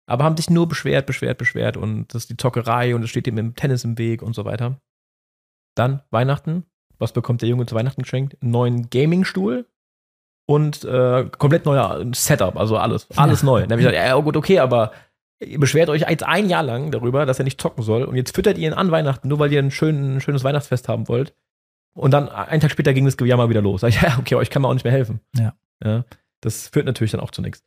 Aber haben sich nur beschwert, beschwert, beschwert und das ist die Zockerei und es steht ihm im Tennis im Weg und so weiter. Dann Weihnachten. Was bekommt der Junge zu Weihnachten geschenkt? Einen neuen Gaming-Stuhl und äh, komplett neuer Setup, also alles. Alles Ja. neu. Dann habe ich gesagt, ja gut, okay, aber ihr beschwert euch jetzt ein Jahr lang darüber, dass er nicht zocken soll und jetzt füttert ihr ihn an Weihnachten, nur weil ihr ein, schön, ein schönes Weihnachtsfest haben wollt. Und dann einen Tag später ging das Gejammer wieder los. Sag ich, ja, okay, euch kann man auch nicht mehr helfen. Ja. ja. Das führt natürlich dann auch zu nichts.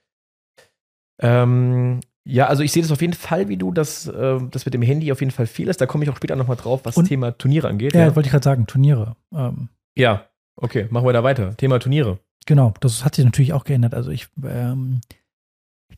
Ähm, ja, also ich sehe das auf jeden Fall wie du, dass äh, das mit dem Handy auf jeden Fall viel ist. Da komme ich auch später nochmal drauf, was das Thema Turniere angeht. Ja, Ja, wollte ich gerade sagen, Turniere. Ähm, ja. okay, machen wir da weiter. Thema Turniere. Genau, das hat sich natürlich auch geändert. Also ich, ähm,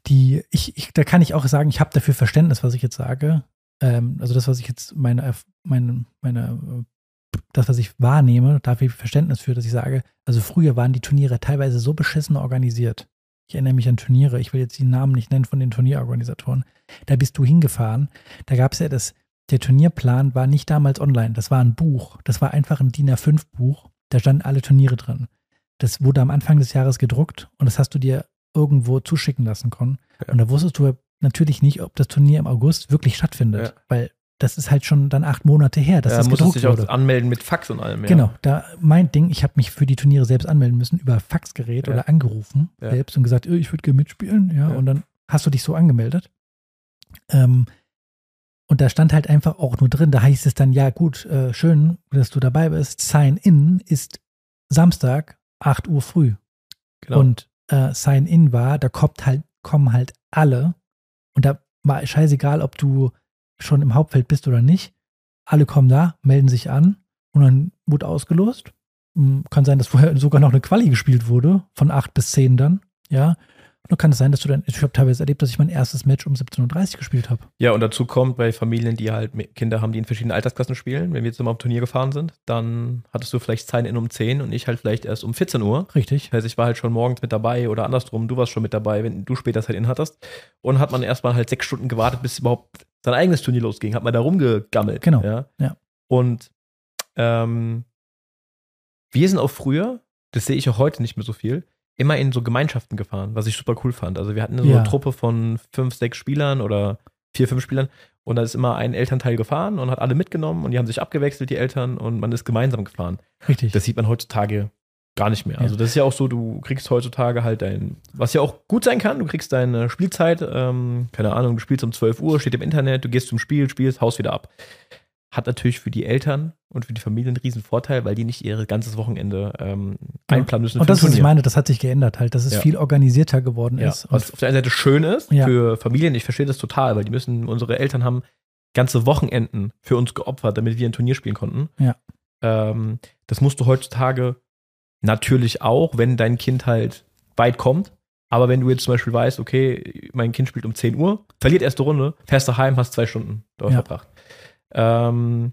die, ich, ich, da kann ich auch sagen, ich habe dafür Verständnis, was ich jetzt sage. Ähm, also das, was ich jetzt meine, meine, meine, äh, das, was ich wahrnehme, dafür Verständnis für, dass ich sage, also früher waren die Turniere teilweise so beschissen organisiert. Ich erinnere mich an Turniere, ich will jetzt die Namen nicht nennen von den Turnierorganisatoren. Da bist du hingefahren. Da gab es ja das, der Turnierplan war nicht damals online. Das war ein Buch. Das war einfach ein DIN A5-Buch. Da standen alle Turniere drin. Das wurde am Anfang des Jahres gedruckt und das hast du dir irgendwo zuschicken lassen können. Ja. Und da wusstest du natürlich nicht, ob das Turnier im August wirklich stattfindet, Ja. weil das ist halt schon dann acht Monate her, dass da das gedruckt dich auch wurde. anmelden mit Fax und allem. Ja. Genau, da mein Ding, ich habe mich für die Turniere selbst anmelden müssen über Faxgerät Ja. oder angerufen Ja. selbst und gesagt, "Äh, ich würde gerne mitspielen, ja, Ja. und dann hast du dich so angemeldet. Ähm, und da stand halt einfach auch nur drin, da heißt es dann, ja gut, äh, schön, dass du dabei bist. Sign in ist Samstag, 8 Uhr früh. Genau. Und äh, Sign in war, da kommt halt, kommen halt alle. Und da war scheißegal, ob du schon im Hauptfeld bist oder nicht. Alle kommen da, melden sich an und dann wurde ausgelost. Hm, Kann sein, dass vorher sogar noch eine Quali gespielt wurde, von 8 bis 10 dann, ja. Und dann kann es sein, dass du dann, ich habe teilweise erlebt, dass ich mein erstes Match um 17.30 Uhr gespielt habe. Ja, und dazu kommt bei Familien, die halt Kinder haben, die in verschiedenen Altersklassen spielen, wenn wir jetzt immer am Turnier gefahren sind, dann hattest du vielleicht Sign-In um 10 und ich halt vielleicht erst um 14 Uhr. Richtig. Das heißt, ich war halt schon morgens mit dabei oder andersrum, du warst schon mit dabei, wenn du später Sign-In hattest. Und hat man erstmal halt sechs Stunden gewartet, bis überhaupt sein eigenes Turnier losging. Hat man da rumgegammelt. Genau, Ja. ja. Und ähm, wir sind auch früher, das sehe ich auch heute nicht mehr so viel, immer in so Gemeinschaften gefahren, was ich super cool fand. Also wir hatten so Ja. eine Truppe von fünf, sechs Spielern oder vier, fünf Spielern und da ist immer ein Elternteil gefahren und hat alle mitgenommen und die haben sich abgewechselt, die Eltern, und man ist gemeinsam gefahren. Richtig. Das sieht man heutzutage gar nicht mehr. Ja. Also das ist ja auch so, du kriegst heutzutage halt dein, was ja auch gut sein kann, du kriegst deine Spielzeit, ähm, keine Ahnung, du spielst um 12 Uhr, steht im Internet, du gehst zum Spiel, spielst, haust wieder ab. Hat natürlich für die Eltern und für die Familien einen riesen Vorteil, weil die nicht ihr ganzes Wochenende ähm, einplanen müssen. und das, was ich meine, das hat sich geändert halt, dass es Ja. viel organisierter geworden Ja, ist. was auf der einen Seite schön ist Ja. für Familien, ich verstehe das total, weil die müssen, unsere Eltern haben ganze Wochenenden für uns geopfert, damit wir ein Turnier spielen konnten. Ja. Ähm, das musst du heutzutage natürlich auch, wenn dein Kind halt weit kommt. Aber wenn du jetzt zum Beispiel weißt, okay, mein Kind spielt um 10 Uhr, verliert erste Runde, fährst du heim, hast zwei Stunden dort Ja. verbracht. Ähm,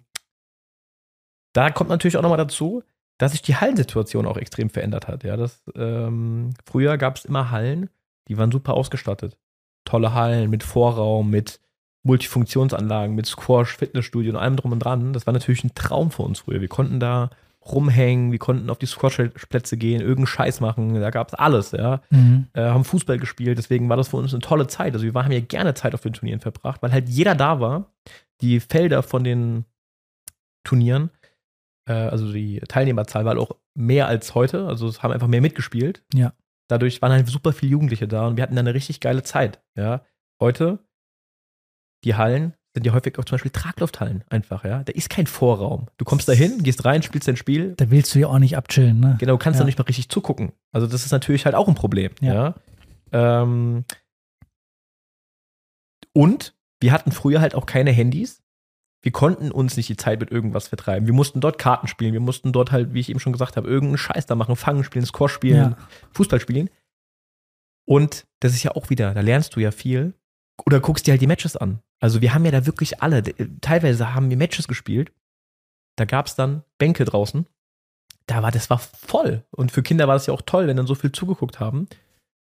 da kommt natürlich auch nochmal dazu, dass sich die Hallensituation auch extrem verändert hat. Ja, das, ähm, früher gab es immer Hallen, die waren super ausgestattet. Tolle Hallen mit Vorraum, mit Multifunktionsanlagen, mit Squash, Fitnessstudio und allem drum und dran. Das war natürlich ein Traum für uns früher. Wir konnten da rumhängen, wir konnten auf die Squash-Plätze gehen, irgendeinen Scheiß machen, da gab es alles, ja. Mhm. Äh, haben Fußball gespielt, deswegen war das für uns eine tolle Zeit. Also wir haben ja gerne Zeit auf den Turnieren verbracht, weil halt jeder da war. Die Felder von den Turnieren, äh, also die Teilnehmerzahl war auch mehr als heute, also es haben einfach mehr mitgespielt. Ja. Dadurch waren halt super viele Jugendliche da und wir hatten da eine richtig geile Zeit, ja. Heute, die Hallen sind ja häufig auch zum Beispiel Traglufthallen einfach, ja. Da ist kein Vorraum. Du kommst da hin, gehst rein, spielst dein Spiel, Da willst du ja auch nicht abchillen, ne? Genau, du kannst Ja. da nicht mal richtig zugucken. Also das ist natürlich halt auch ein Problem. Ja. Ja. Ähm, und wir hatten früher halt auch keine Handys. Wir konnten uns nicht die Zeit mit irgendwas vertreiben. Wir mussten dort Karten spielen. Wir mussten dort halt, wie ich eben schon gesagt habe, irgendeinen Scheiß da machen, Fangen spielen, Squash spielen, Ja. Fußball spielen. Und das ist ja auch wieder, da lernst du ja viel. Oder guckst dir halt die Matches an. Also wir haben ja da wirklich alle, teilweise haben wir Matches gespielt. Da gab es dann Bänke draußen. Da war, das war voll. Und für Kinder war das ja auch toll, wenn dann so viel zugeguckt haben.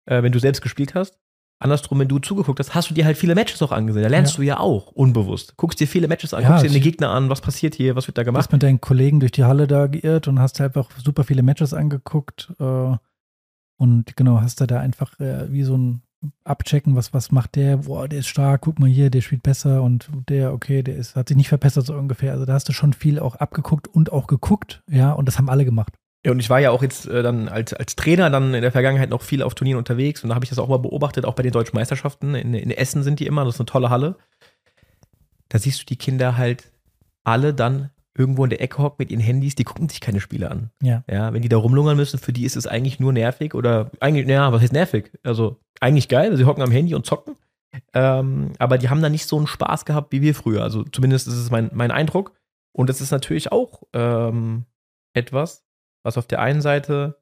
Äh, wenn du selbst gespielt hast. Andersrum, wenn du zugeguckt hast, hast du dir halt viele Matches auch angesehen. Da lernst Ja. du ja auch, unbewusst. Guckst dir viele Matches an, Ja, guckst dir ich- Gegner an, was passiert hier, was wird da gemacht. hast mit deinen Kollegen durch die Halle da geirrt und hast einfach super viele Matches angeguckt. Äh, und genau, hast du da einfach äh, wie so ein Abchecken, was, was macht der? Boah, der ist stark, guck mal hier, der spielt besser und der, okay, der ist, hat sich nicht verbessert, so ungefähr. Also da hast du schon viel auch abgeguckt und auch geguckt, ja, und das haben alle gemacht. Ja, und ich war ja auch jetzt äh, dann als, als Trainer dann in der Vergangenheit noch viel auf Turnieren unterwegs und da habe ich das auch mal beobachtet, auch bei den deutschen Meisterschaften. In, in Essen sind die immer, das ist eine tolle Halle. Da siehst du die Kinder halt alle dann irgendwo in der Ecke hocken mit ihren Handys, die gucken sich keine Spiele an. Ja. Ja, wenn die da rumlungern müssen, für die ist es eigentlich nur nervig oder eigentlich, naja, was heißt nervig? Also eigentlich geil, weil sie hocken am Handy und zocken. Ähm, aber die haben da nicht so einen Spaß gehabt wie wir früher. Also zumindest ist es mein, mein Eindruck. Und das ist natürlich auch ähm, etwas, was auf der einen Seite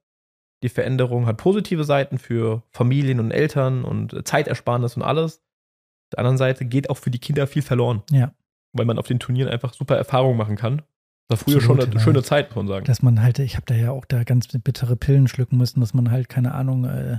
die Veränderung hat positive Seiten für Familien und Eltern und Zeitersparnis und alles. Auf der anderen Seite geht auch für die Kinder viel verloren. Ja. Weil man auf den Turnieren einfach super Erfahrungen machen kann. Das war früher Absolut, schon eine ja. schöne Zeit, muss man sagen. Dass man halt, ich habe da ja auch da ganz bittere Pillen schlucken müssen, dass man halt, keine Ahnung, äh,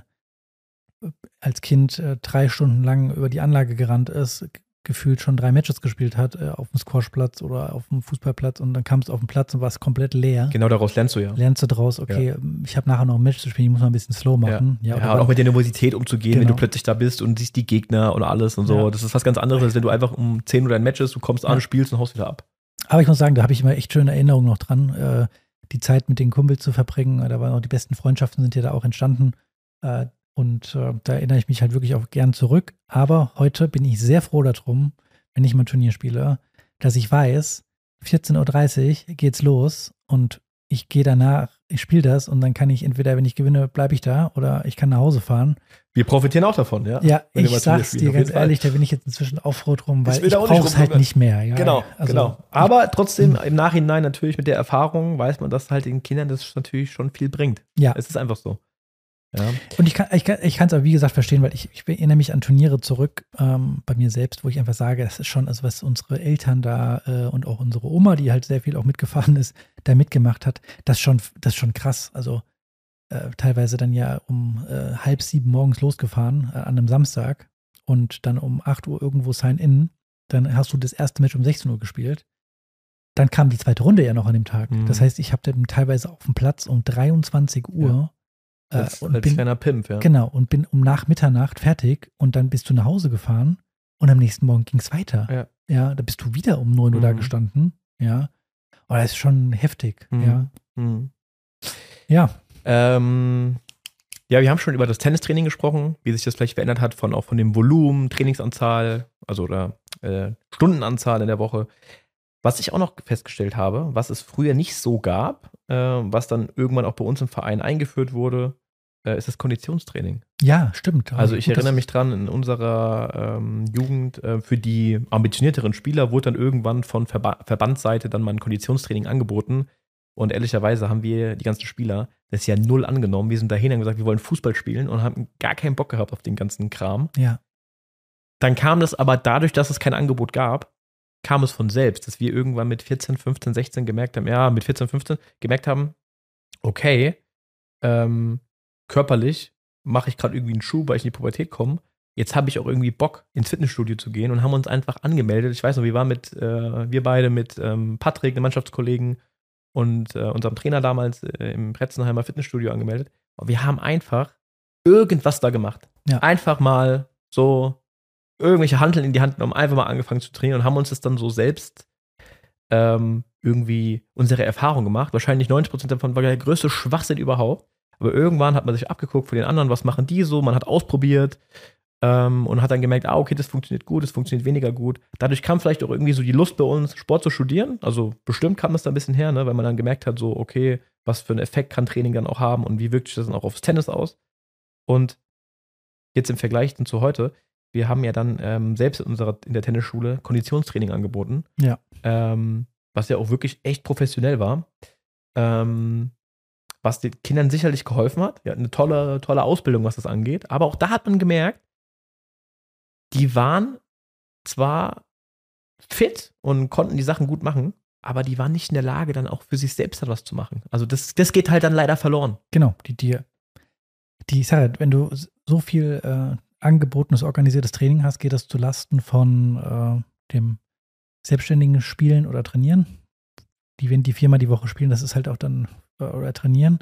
als Kind äh, drei Stunden lang über die Anlage gerannt ist, gefühlt schon drei Matches gespielt hat äh, auf dem Squashplatz oder auf dem Fußballplatz und dann kam es auf den Platz und war es komplett leer. Genau daraus lernst du ja. Lernst du daraus, okay, ja. ich habe nachher noch ein Match zu spielen, ich muss mal ein bisschen slow machen. Ja, ja, ja auch mit der Nervosität umzugehen, genau. wenn du genau. plötzlich da bist und siehst die Gegner und alles und so. Das ist was ganz anderes, als wenn du einfach um 10 oder ein Match ist, du kommst an, spielst und haust wieder ab. Aber ich muss sagen, da habe ich immer echt schöne Erinnerungen noch dran, äh, die Zeit mit den Kumpels zu verbringen. Da waren auch die besten Freundschaften sind ja da auch entstanden. Äh, und äh, da erinnere ich mich halt wirklich auch gern zurück. Aber heute bin ich sehr froh darum, wenn ich mal Turnier spiele, dass ich weiß, 14.30 Uhr geht's los und ich gehe danach, ich spiele das und dann kann ich entweder, wenn ich gewinne, bleibe ich da oder ich kann nach Hause fahren. Wir profitieren auch davon, ja. Ja, ich sag's dir ganz ehrlich, da bin ich jetzt inzwischen auch froh drum, weil ich, ich brauche es halt nicht mehr. Ja, genau, also, genau. Aber trotzdem im Nachhinein natürlich mit der Erfahrung weiß man, dass halt den Kindern das natürlich schon viel bringt. Ja. Es ist einfach so. Ja. Und ich kann es ich kann, ich auch, wie gesagt, verstehen, weil ich, ich erinnere mich an Turniere zurück ähm, bei mir selbst, wo ich einfach sage, das ist schon, also was unsere Eltern da äh, und auch unsere Oma, die halt sehr viel auch mitgefahren ist, da mitgemacht hat, das schon, das ist schon krass. Also äh, teilweise dann ja um äh, halb sieben morgens losgefahren äh, an einem Samstag und dann um acht Uhr irgendwo Sign-In. Dann hast du das erste Match um 16 Uhr gespielt. Dann kam die zweite Runde ja noch an dem Tag. Mhm. Das heißt, ich habe dann teilweise auf dem Platz um 23 Uhr ja äh, als, und als bin, kleiner Pimp, ja. Genau, und bin um nach Mitternacht fertig und dann bist du nach Hause gefahren und am nächsten Morgen ging es weiter. Ja. ja, da bist du wieder um 9 Uhr mhm. da gestanden. Ja. Aber das ist schon heftig, mhm. ja. Mhm. Ja. Ähm, ja, wir haben schon über das Tennistraining gesprochen, wie sich das vielleicht verändert hat, von auch von dem Volumen, Trainingsanzahl, also oder äh, Stundenanzahl in der Woche. Was ich auch noch festgestellt habe, was es früher nicht so gab, äh, was dann irgendwann auch bei uns im Verein eingeführt wurde, äh, ist das Konditionstraining. Ja, stimmt. Also ich erinnere mich dran, in unserer ähm, Jugend äh, für die ambitionierteren Spieler wurde dann irgendwann von Verba Verbandsseite dann mal ein Konditionstraining angeboten. Und ehrlicherweise haben wir, die ganzen Spieler, das ja null angenommen. Wir sind dahin und gesagt, wir wollen Fußball spielen und haben gar keinen Bock gehabt auf den ganzen Kram. Ja. Dann kam das aber dadurch, dass es kein Angebot gab, kam es von selbst, dass wir irgendwann mit 14, 15, 16 gemerkt haben, ja, mit 14, 15 gemerkt haben, okay, ähm, körperlich mache ich gerade irgendwie einen Schuh, weil ich in die Pubertät komme. Jetzt habe ich auch irgendwie Bock, ins Fitnessstudio zu gehen und haben uns einfach angemeldet. Ich weiß noch, wir waren mit, äh, wir beide mit ähm, Patrick, einem Mannschaftskollegen und äh, unserem Trainer damals äh, im Pretzenheimer Fitnessstudio angemeldet. Und wir haben einfach irgendwas da gemacht. Ja. Einfach mal so irgendwelche Handeln in die Hand genommen, einfach mal angefangen zu trainieren und haben uns das dann so selbst ähm, irgendwie unsere Erfahrung gemacht. Wahrscheinlich 90% davon war der größte Schwachsinn überhaupt. Aber irgendwann hat man sich abgeguckt von den anderen, was machen die so, man hat ausprobiert ähm, und hat dann gemerkt, ah, okay, das funktioniert gut, das funktioniert weniger gut. Dadurch kam vielleicht auch irgendwie so die Lust bei uns, Sport zu studieren. Also bestimmt kam es da ein bisschen her, ne, weil man dann gemerkt hat, so, okay, was für einen Effekt kann Training dann auch haben und wie wirkt sich das dann auch aufs Tennis aus. Und jetzt im Vergleich zu heute, wir haben ja dann ähm, selbst in, unserer, in der Tennisschule Konditionstraining angeboten. Ja. Ähm, was ja auch wirklich echt professionell war. Ähm, was den Kindern sicherlich geholfen hat. Ja, eine tolle, tolle Ausbildung, was das angeht. Aber auch da hat man gemerkt, die waren zwar fit und konnten die Sachen gut machen, aber die waren nicht in der Lage, dann auch für sich selbst etwas zu machen. Also das, das geht halt dann leider verloren. Genau, die dir. Die, ich sage, wenn du so viel äh, angebotenes, organisiertes Training hast, geht das zu Lasten von äh, dem selbstständigen Spielen oder Trainieren. Die, wenn die viermal die Woche spielen, das ist halt auch dann, äh, oder trainieren.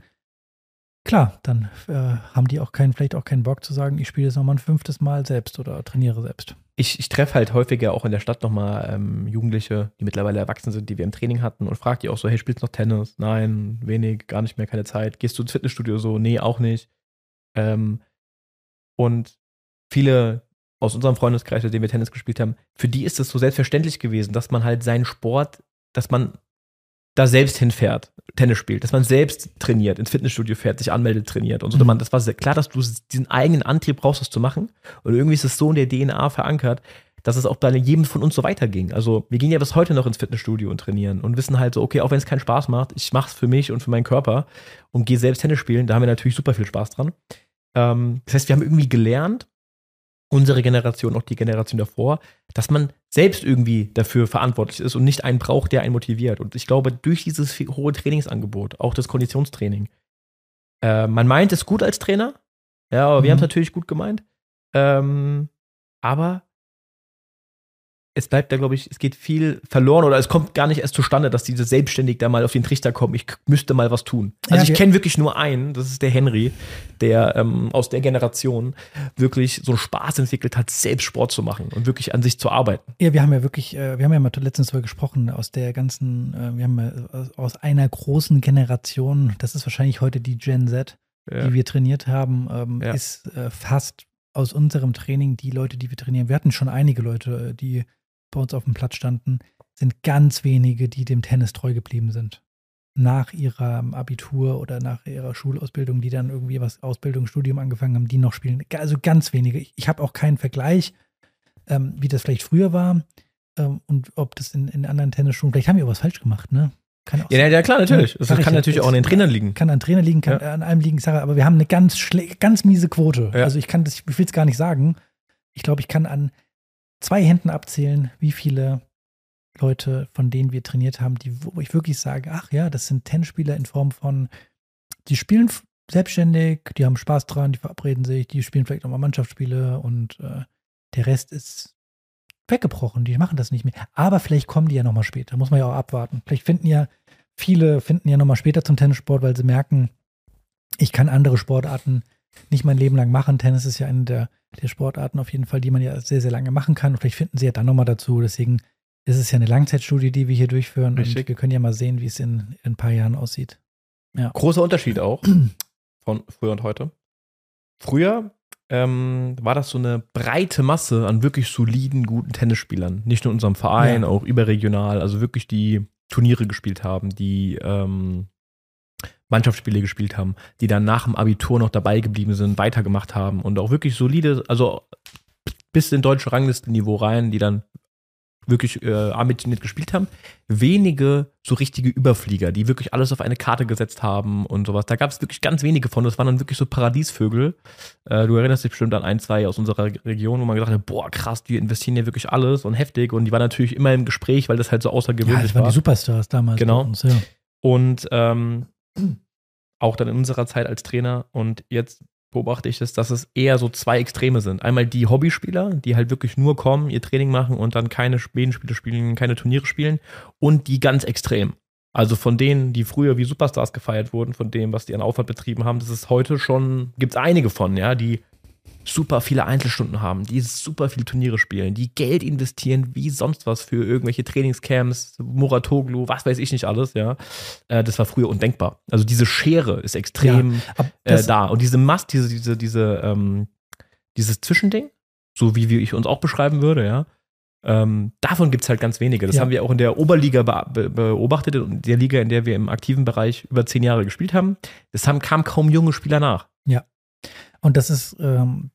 Klar, dann äh, haben die auch keinen, vielleicht auch keinen Bock zu sagen, ich spiele jetzt nochmal ein fünftes Mal selbst oder trainiere selbst. Ich, ich treffe halt häufiger auch in der Stadt nochmal ähm, Jugendliche, die mittlerweile erwachsen sind, die wir im Training hatten und frage die auch so, hey, spielst du noch Tennis? Nein, wenig, gar nicht mehr, keine Zeit. Gehst du ins Fitnessstudio so? Nee, auch nicht. Ähm, und viele aus unserem Freundeskreis, mit dem wir Tennis gespielt haben, für die ist es so selbstverständlich gewesen, dass man halt seinen Sport, dass man da selbst hinfährt, Tennis spielt, dass man selbst trainiert, ins Fitnessstudio fährt, sich anmeldet, trainiert und so. Mhm. Das war klar, dass du diesen eigenen Antrieb brauchst, das zu machen. Und irgendwie ist es so in der DNA verankert, dass es auch bei jedem von uns so weiterging. Also wir gehen ja bis heute noch ins Fitnessstudio und trainieren und wissen halt so, okay, auch wenn es keinen Spaß macht, ich mache es für mich und für meinen Körper und gehe selbst Tennis spielen. Da haben wir natürlich super viel Spaß dran. Ähm, das heißt, wir haben irgendwie gelernt, unsere Generation, auch die Generation davor, dass man selbst irgendwie dafür verantwortlich ist und nicht einen braucht, der einen motiviert. Und ich glaube, durch dieses hohe Trainingsangebot, auch das Konditionstraining, äh, man meint es gut als Trainer, Ja, aber wir Mhm. haben es natürlich gut gemeint. Ähm, aber es bleibt da, glaube ich, es geht viel verloren oder es kommt gar nicht erst zustande, dass diese selbstständig da mal auf den Trichter kommen, ich müsste mal was tun. Also Ja, ich kenne wirklich nur einen, das ist der Henry, der ähm, aus der Generation wirklich so einen Spaß entwickelt hat, selbst Sport zu machen und wirklich an sich zu arbeiten. Ja, wir haben ja wirklich, äh, wir haben ja mal letztens darüber gesprochen, aus der ganzen, äh, wir haben ja aus- einer großen Generation, das ist wahrscheinlich heute die Gen Z, Ja. die wir trainiert haben, ähm, ist äh, fast aus unserem Training die Leute, die wir trainieren. Wir hatten schon einige Leute, äh, die bei uns auf dem Platz standen, sind ganz wenige, die dem Tennis treu geblieben sind. Nach ihrem Abitur oder nach ihrer Schulausbildung, die dann irgendwie was Ausbildung, Studium angefangen haben, die noch spielen. Also ganz wenige. Ich, ich habe auch keinen Vergleich, ähm, wie das vielleicht früher war ähm, und ob das in, in anderen Tennisschulen, vielleicht haben wir auch was falsch gemacht, ne? Kann auch Ja, ja, ja, klar, natürlich. Das kann ja, natürlich auch an den Trainern liegen. kann an Trainer liegen, kann an allem liegen, sage, aber wir haben eine ganz ganz miese Quote. Ja. Also ich kann das, ich will es gar nicht sagen. Ich glaube, ich kann an zwei Händen abzählen, wie viele Leute, von denen wir trainiert haben, die, wo ich wirklich sage, ach ja, das sind Tennisspieler in Form von, die spielen selbstständig, die haben Spaß dran, die verabreden sich, die spielen vielleicht nochmal Mannschaftsspiele und äh, der Rest ist weggebrochen, die machen das nicht mehr. Aber vielleicht kommen die ja nochmal später, muss man ja auch abwarten. Vielleicht finden ja, viele finden ja nochmal später zum Tennissport, weil sie merken, ich kann andere Sportarten nicht mein Leben lang machen. Tennis ist ja eine der, der Sportarten auf jeden Fall, die man ja sehr, sehr lange machen kann. Und vielleicht finden sie ja dann nochmal dazu. Deswegen ist es ja eine Langzeitstudie, die wir hier durchführen. Richtig. Und wir können ja mal sehen, wie es in, in ein paar Jahren aussieht. Großer Unterschied auch von früher und heute. Früher ähm, war das so eine breite Masse an wirklich soliden, guten Tennisspielern. Nicht nur in unserem Verein, Ja. auch überregional. Also wirklich die Turniere gespielt haben, die ähm, Mannschaftsspiele gespielt haben, die dann nach dem Abitur noch dabei geblieben sind, weitergemacht haben und auch wirklich solide, also bis in deutsche Ranglistenniveau rein, die dann wirklich äh, ambitioniert gespielt haben. Wenige so richtige Überflieger, die wirklich alles auf eine Karte gesetzt haben und sowas. Da gab es wirklich ganz wenige von. Das waren dann wirklich so Paradiesvögel. Äh, du erinnerst dich bestimmt an ein, zwei aus unserer Region, wo man gesagt hat, boah, krass, die investieren ja wirklich alles und heftig. Und die waren natürlich immer im Gespräch, weil das halt so Ja, außergewöhnlich das waren war. die Superstars damals. Genau. Uns, ja. Und ähm, auch dann in unserer Zeit als Trainer und jetzt beobachte ich es, dass es eher so zwei Extreme sind. Einmal die Hobbyspieler, die halt wirklich nur kommen, ihr Training machen und dann keine Spädenspiele spielen, keine Turniere spielen und die ganz extrem. Also von denen, die früher wie Superstars gefeiert wurden, von dem, was die an Aufwand betrieben haben, das ist heute schon, gibt es einige von, ja, die super viele Einzelstunden haben, die super viele Turniere spielen, die Geld investieren wie sonst was für irgendwelche Trainingscamps, Muratoglu, was weiß ich nicht alles, ja. Äh, das war früher undenkbar. Also diese Schere ist extrem Ab, äh, das, da. Und diese Mast, diese, diese, diese, ähm, dieses Zwischending, so wie wir ich uns auch beschreiben würde, ja, ähm, davon gibt es halt ganz wenige. Das Ja. haben wir auch in der Oberliga be be beobachtet, in der Liga, in der wir im aktiven Bereich über zehn Jahre gespielt haben. Es haben, kamen kaum junge Spieler nach. Und das ist, ähm,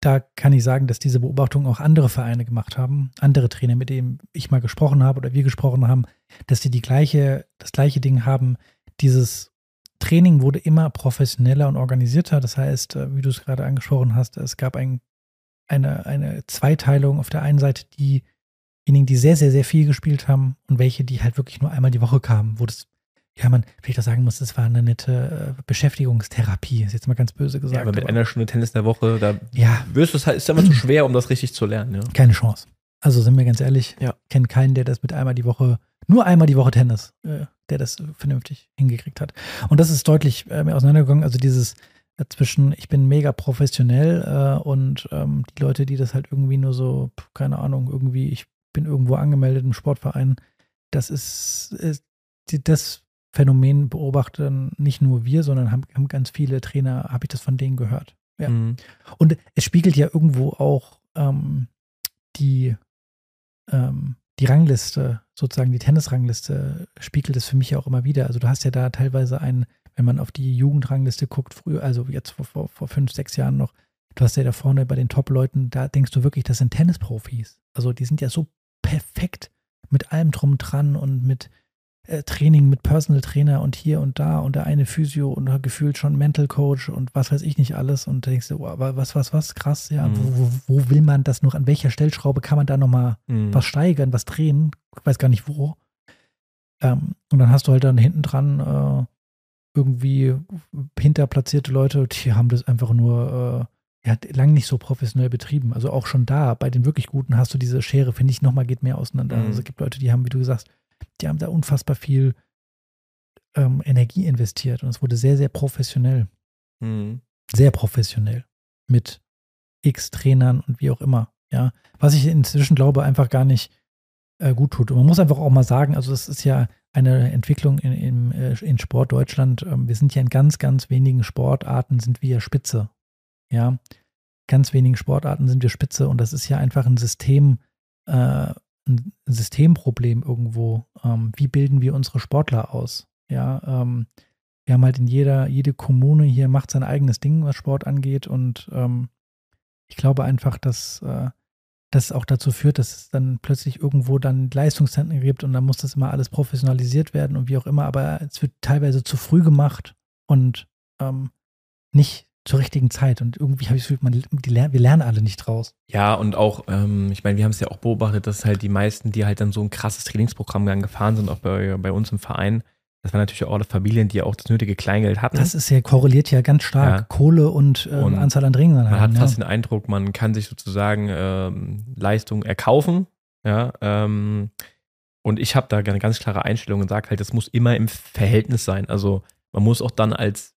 da kann ich sagen, dass diese Beobachtung auch andere Vereine gemacht haben, andere Trainer, mit denen ich mal gesprochen habe oder wir gesprochen haben, dass sie die gleiche, das gleiche Ding haben. Dieses Training wurde immer professioneller und organisierter. Das heißt, äh, wie du es gerade angesprochen hast, es gab ein, eine, eine Zweiteilung auf der einen Seite diejenigen, die sehr, sehr, sehr viel gespielt haben und welche, die halt wirklich nur einmal die Woche kamen, wo das ja, man vielleicht auch sagen muss, das war eine nette äh, Beschäftigungstherapie, ist jetzt mal ganz böse gesagt. Ja, aber mit aber- einer Stunde Tennis in der Woche, da ja, wirst du es halt, ist ja immer zu schwer, um das richtig zu lernen, ja. keine Chance. Also sind wir ganz ehrlich, Ja. kenne keinen, der das mit einmal die Woche, nur einmal die Woche Tennis, äh, der das vernünftig hingekriegt hat. Und das ist deutlich äh, auseinandergegangen. Also dieses äh, zwischen, ich bin mega professionell äh, und ähm, die Leute, die das halt irgendwie nur so, keine Ahnung, irgendwie, ich bin irgendwo angemeldet im Sportverein, das ist, ist die, das Phänomen beobachten nicht nur wir, sondern haben, haben ganz viele Trainer, habe ich das von denen gehört. Ja. Mhm. Und es spiegelt ja irgendwo auch ähm, die, ähm, die Rangliste, sozusagen die Tennisrangliste, spiegelt es für mich ja auch immer wieder. Also du hast ja da teilweise einen, wenn man auf die Jugendrangliste guckt, früher, also jetzt vor, vor, vor fünf, sechs Jahren noch, du hast ja da vorne bei den Top-Leuten, da denkst du wirklich, das sind Tennisprofis. Also die sind ja so perfekt mit allem drum dran und mit äh, Training, mit Personal Trainer und hier und da und der eine Physio und gefühlt schon Mental Coach und was weiß ich nicht alles und denkst du, wow, was, was, was, krass, ja, Mhm. wo, wo, wo will man das noch, an welcher Stellschraube kann man da nochmal Mhm. was steigern, was drehen, ich weiß gar nicht wo. Ähm, und dann hast du halt dann hinten dran äh, irgendwie hinterplatzierte Leute, die haben das einfach nur äh, ja, lang nicht so professionell betrieben. Also auch schon da, bei den wirklich Guten hast du diese Schere, finde ich, nochmal geht mehr auseinander. Mhm. Also es gibt Leute, die haben, wie du sagst, die haben da unfassbar viel ähm, Energie investiert und es wurde sehr, sehr professionell. Mhm. Sehr professionell. Mit X Trainern und wie auch immer. Ja. Was ich inzwischen glaube, einfach gar nicht äh, gut tut. Und man muss einfach auch mal sagen, also das ist ja eine Entwicklung in, in, äh, in Sport Deutschland. Ähm, wir sind ja in ganz, ganz wenigen Sportarten sind wir Spitze. Ja. Ganz wenigen Sportarten sind wir Spitze und das ist ja einfach ein System, äh, ein Systemproblem irgendwo. Ähm, wie bilden wir unsere Sportler aus? Ja, ähm, wir haben halt in jeder, jede Kommune hier macht sein eigenes Ding, was Sport angeht. Und ähm, ich glaube einfach, dass äh, das auch dazu führt, dass es dann plötzlich irgendwo dann Leistungszentren gibt und dann muss das immer alles professionalisiert werden und wie auch immer. Aber es wird teilweise zu früh gemacht und ähm, nicht zur richtigen Zeit. Und irgendwie habe ich das Gefühl, man, die, wir lernen alle nicht draus. Ja, und auch, ähm, ich meine, wir haben es ja auch beobachtet, dass halt die meisten, die halt dann so ein krasses Trainingsprogramm dann gefahren sind, auch bei, bei uns im Verein, das waren natürlich auch alle Familien, die auch das nötige Kleingeld hatten. Das ist ja korreliert ja ganz stark. Ja. Kohle und, ähm, Und Anzahl an Ringen. Man hat fast den Eindruck, man kann sich sozusagen ähm, Leistung erkaufen. Ja, ähm, und ich habe da eine ganz klare Einstellung und sage halt, das muss immer im Verhältnis sein. Also man muss auch dann als,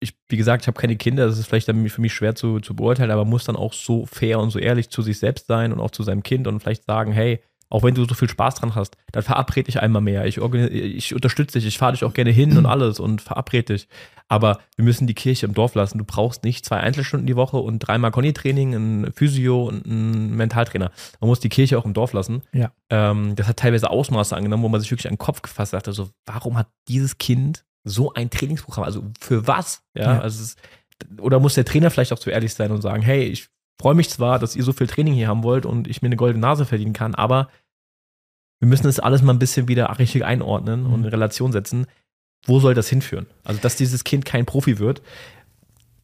ich, wie gesagt, ich habe keine Kinder, das ist vielleicht dann für mich schwer zu, zu beurteilen, aber muss dann auch so fair und so ehrlich zu sich selbst sein und auch zu seinem Kind und vielleicht sagen, hey, auch wenn du so viel Spaß dran hast, dann verabrede dich einmal mehr. Ich, ich unterstütze dich, ich fahre dich auch gerne hin und alles und verabrede dich. Aber wir müssen die Kirche im Dorf lassen. Du brauchst nicht zwei Einzelstunden die Woche und dreimal Conny-Training, ein Physio und ein Mentaltrainer. Man muss die Kirche auch im Dorf lassen. Ja. Ähm, das hat teilweise Ausmaße angenommen, wo man sich wirklich an den Kopf gefasst hat. Also, warum hat dieses Kind so ein Trainingsprogramm? Also, für was? Ja, Ja. also, ist, oder muss der Trainer vielleicht auch zu ehrlich sein und sagen, hey, ich freue mich zwar, dass ihr so viel Training hier haben wollt und ich mir eine goldene Nase verdienen kann, aber wir müssen das alles mal ein bisschen wieder richtig einordnen und Mhm. in Relation setzen. Wo soll das hinführen? Also, dass dieses Kind kein Profi wird,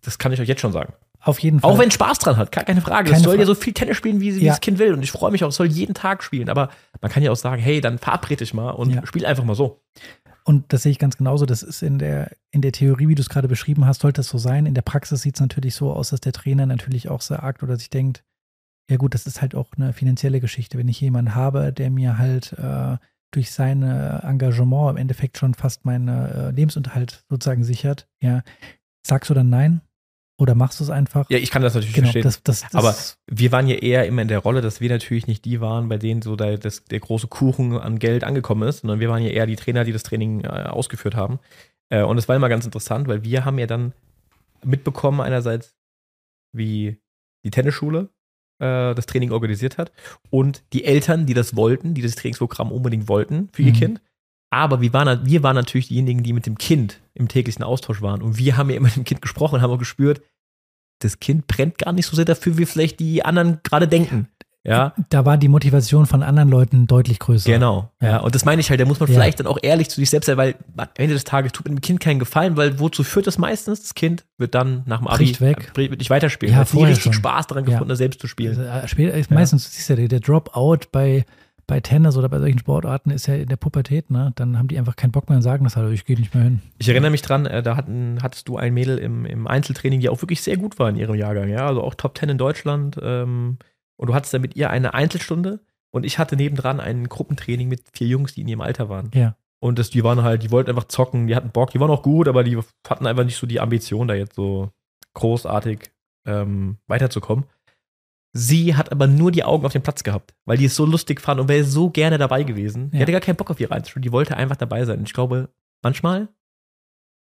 das kann ich euch jetzt schon sagen. Auf jeden Fall. Auch wenn es Spaß dran hat, gar keine Frage. Keine es soll ja so viel Tennis spielen, wie, Ja. das Kind will. Und ich freue mich auch, es soll jeden Tag spielen. Aber man kann ja auch sagen, hey, dann verabrede dich mal und Ja. spiel einfach mal so. Und das sehe ich ganz genauso. Das ist in der, in der Theorie, wie du es gerade beschrieben hast, sollte es so sein. In der Praxis sieht es natürlich so aus, dass der Trainer natürlich auch sagt oder sich denkt, ja gut, das ist halt auch eine finanzielle Geschichte. Wenn ich jemanden habe, der mir halt äh, durch sein Engagement im Endeffekt schon fast meinen äh, Lebensunterhalt sozusagen sichert, ja, sagst du dann nein? Oder machst du es einfach? Ja, ich kann das natürlich genau, verstehen. das, das, das, Aber wir waren ja eher immer in der Rolle, dass wir natürlich nicht die waren, bei denen so der, das, der große Kuchen an Geld angekommen ist, sondern wir waren ja eher die Trainer, die das Training äh, ausgeführt haben. Äh, und es war immer ganz interessant, weil wir haben ja dann mitbekommen einerseits, wie die Tennisschule äh, das Training organisiert hat und die Eltern, die das wollten, die das Trainingsprogramm unbedingt wollten für ihr Mhm. Kind. Aber wir waren, wir waren natürlich diejenigen, die mit dem Kind im täglichen Austausch waren. Und wir haben ja immer mit dem Kind gesprochen und haben auch gespürt, das Kind brennt gar nicht so sehr dafür, wie vielleicht die anderen gerade denken. Ja, da war die Motivation von anderen Leuten deutlich größer. genau. Ja, und das meine ich halt, da muss man Ja. vielleicht dann auch ehrlich zu sich selbst sein, weil am Ende des Tages tut mit dem Kind keinen Gefallen, weil wozu führt das meistens? Das Kind wird dann nach dem Abi weg. äh, wird nicht weiterspielen. Ja, hat nie vorher richtig schon. Spaß daran Ja. gefunden, selbst zu spielen. Äh, später, ist meistens, siehst du, der, der Dropout bei, bei Tennis oder bei solchen Sportarten ist ja in der Pubertät, ne? Dann haben die einfach keinen Bock mehr und sagen das halt, ich gehe nicht mehr hin. Ich erinnere mich dran, äh, da hatten, hattest du ein Mädel im, im Einzeltraining, die auch wirklich sehr gut war in ihrem Jahrgang, ja, also auch Top 10 in Deutschland. Ähm, und du hattest dann mit ihr eine Einzelstunde und ich hatte nebendran ein Gruppentraining mit vier Jungs, die in ihrem Alter waren. Ja. Und das, die waren halt, die wollten einfach zocken, die hatten Bock, die waren auch gut, aber die hatten einfach nicht so die Ambition, da jetzt so großartig ähm, weiterzukommen. Sie hat aber nur die Augen auf den Platz gehabt, weil die es so lustig fand und wäre so gerne dabei gewesen. Die Ja. hatte gar keinen Bock auf ihre Einzelschule, die wollte einfach dabei sein. Und ich glaube, manchmal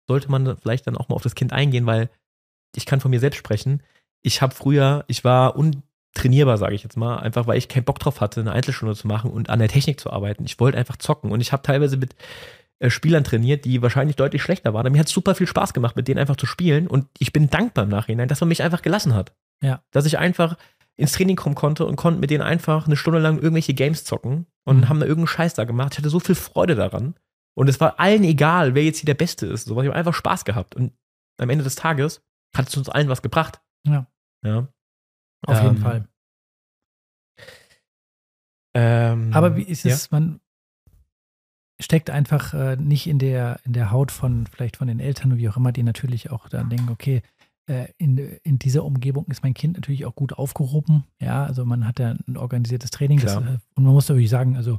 sollte man vielleicht dann auch mal auf das Kind eingehen, weil ich kann von mir selbst sprechen. Ich habe früher, ich war untrainierbar, sage ich jetzt mal, einfach weil ich keinen Bock drauf hatte, eine Einzelstunde zu machen und an der Technik zu arbeiten. Ich wollte einfach zocken und ich habe teilweise mit äh, Spielern trainiert, die wahrscheinlich deutlich schlechter waren. Aber mir hat super viel Spaß gemacht, mit denen einfach zu spielen und ich bin dankbar im Nachhinein, dass man mich einfach gelassen hat. Ja. Dass ich einfach ins Training kommen konnte und konnte mit denen einfach eine Stunde lang irgendwelche Games zocken und Mhm. haben da irgendeinen Scheiß da gemacht. Ich hatte so viel Freude daran. Und es war allen egal, wer jetzt hier der Beste ist. So, ich habe einfach Spaß gehabt. Und am Ende des Tages hat es uns allen was gebracht. Ja. Ja. Auf jeden Ähm, Fall. Ähm, Aber wie ist ja? es, man, steckt einfach äh, nicht in der, in der Haut von vielleicht von den Eltern oder wie auch immer, die natürlich auch dann denken, okay, in, in dieser Umgebung ist mein Kind natürlich auch gut aufgehoben. Ja, also man hat ja ein organisiertes Training. Das, äh, und man muss natürlich sagen, also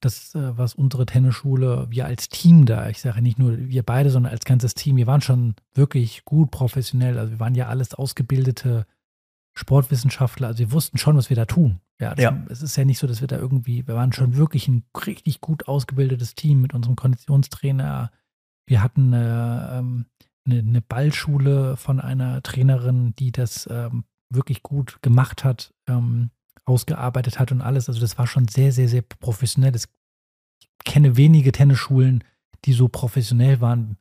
das, äh, was unsere Tennisschule, wir als Team da, ich sage nicht nur wir beide, sondern als ganzes Team, wir waren schon wirklich gut professionell. Also wir waren ja alles ausgebildete Sportwissenschaftler. Also wir wussten schon, was wir da tun. Ja, das, Ja. es ist ja nicht so, dass wir da irgendwie, wir waren schon wirklich ein richtig gut ausgebildetes Team mit unserem Konditionstrainer. Wir hatten äh, ähm, eine, eine Ballschule von einer Trainerin, die das ähm, wirklich gut gemacht hat, ähm, ausgearbeitet hat und alles. Also das war schon sehr, sehr, sehr professionell. Das, ich kenne wenige Tennisschulen, die so professionell waren.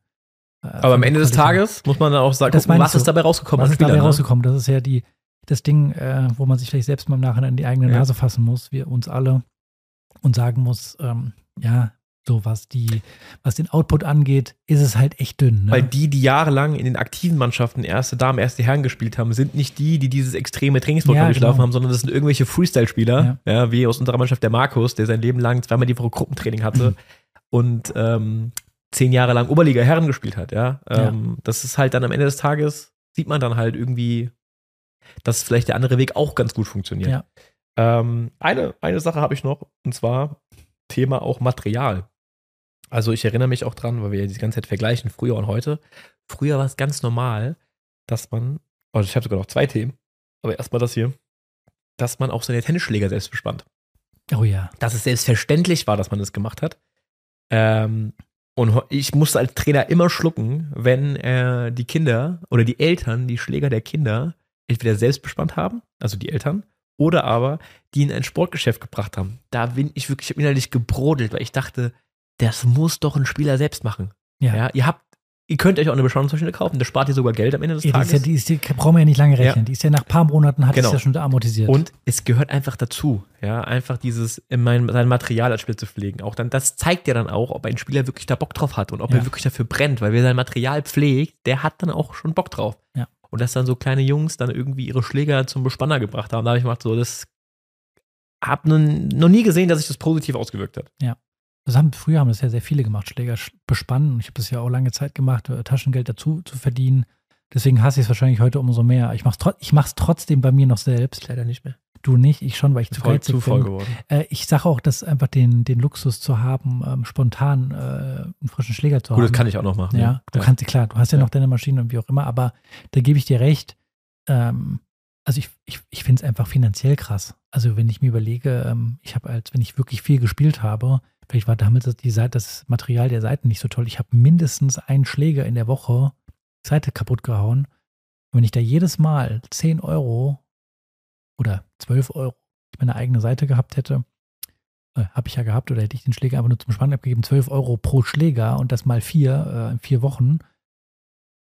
äh, Aber am Ende des. Tages muss man dann auch sagen, Das gucken, was du? ist dabei rausgekommen Was ist dabei Spielern, ne? rausgekommen? Das ist ja die, das Ding, äh, wo man sich vielleicht selbst mal im Nachhinein in die eigene Ja. Nase fassen muss, wir uns alle, und sagen muss, ähm, ja, so was die, was den Output angeht, ist es halt echt dünn. Ne? Weil die, die jahrelang in den aktiven Mannschaften erste Damen, erste Herren gespielt haben, sind nicht die, die dieses extreme Trainingsprogramm Ja, durchlaufen genau. haben, sondern das sind irgendwelche Freestyle-Spieler, ja. wie aus unserer Mannschaft der Markus, der sein Leben lang zweimal die Woche Gruppentraining hatte und ähm, zehn Jahre lang Oberliga Herren gespielt hat, ja. Ähm, Das ist halt dann am Ende des Tages, sieht man dann halt irgendwie, dass vielleicht der andere Weg auch ganz gut funktioniert. Ja. Ähm, eine, eine Sache habe ich noch, und zwar Thema auch Material. Also ich erinnere mich auch dran, weil wir ja die ganze Zeit vergleichen, früher und heute. Früher war es ganz normal, dass man, also ich habe sogar noch zwei Themen, aber erstmal das hier, dass man auch seine Tennisschläger selbst bespannt. oh ja. Dass es selbstverständlich war, dass man das gemacht hat. Ähm, und ich musste als Trainer immer schlucken, wenn äh, die Kinder oder die Eltern die Schläger der Kinder entweder selbst bespannt haben, also die Eltern, oder aber die in ein Sportgeschäft gebracht haben. Da bin ich wirklich innerlich gebrodelt, weil ich dachte, das muss doch ein Spieler selbst machen. Ja. Ja, ihr habt, ihr könnt euch auch eine Beschauungsmaschine kaufen, das spart ihr sogar Geld am Ende des Ja, die, Tages. ist ja, die, ist, die brauchen wir ja nicht lange Ja. rechnen. Die ist ja nach ein paar Monaten hat Genau. es ja schon amortisiert. Und es gehört einfach dazu, ja, einfach dieses, in mein, sein Material als Spieler zu pflegen. Auch dann, das zeigt ja dann auch, ob ein Spieler wirklich da Bock drauf hat und ob Ja. er wirklich dafür brennt, weil wer sein Material pflegt, der hat dann auch schon Bock drauf. Ja. Und dass dann so kleine Jungs dann irgendwie ihre Schläger zum Bespanner gebracht haben, da habe ich gemacht, so, das hab nun, noch nie gesehen, dass sich das positiv ausgewirkt hat. Das haben, früher haben das ja sehr viele gemacht, Schläger sch- bespannen. Ich habe das ja auch lange Zeit gemacht, äh, Taschengeld dazu zu verdienen. Deswegen hasse ich es wahrscheinlich heute umso mehr. Ich mache es ich mach's trotzdem bei mir noch selbst. Leider nicht mehr. Du nicht, ich schon, weil ich zu Voll geizig zu voll bin. geworden. Äh, ich sage auch, dass einfach den, den Luxus zu haben, ähm, spontan äh, einen frischen Schläger zu Gut, haben. das kann ich auch noch machen. Ja, du kannst, klar, du hast ja, Ja. noch deine Maschine und wie auch immer, aber da gebe ich dir recht. Ähm, also ich, ich, ich finde es einfach finanziell krass. Also wenn ich mir überlege, ähm, ich habe als, wenn ich wirklich viel gespielt habe, vielleicht war damals das, die Seite, das Material der Seiten nicht so toll. Ich habe mindestens einen Schläger in der Woche Seite kaputt gehauen. Und wenn ich da jedes Mal 10 Euro oder 12 Euro ich meine eigene Seite gehabt hätte, äh, habe ich ja gehabt, oder hätte ich den Schläger einfach nur zum Spannen abgegeben, 12 Euro pro Schläger und das mal vier, äh, in vier Wochen,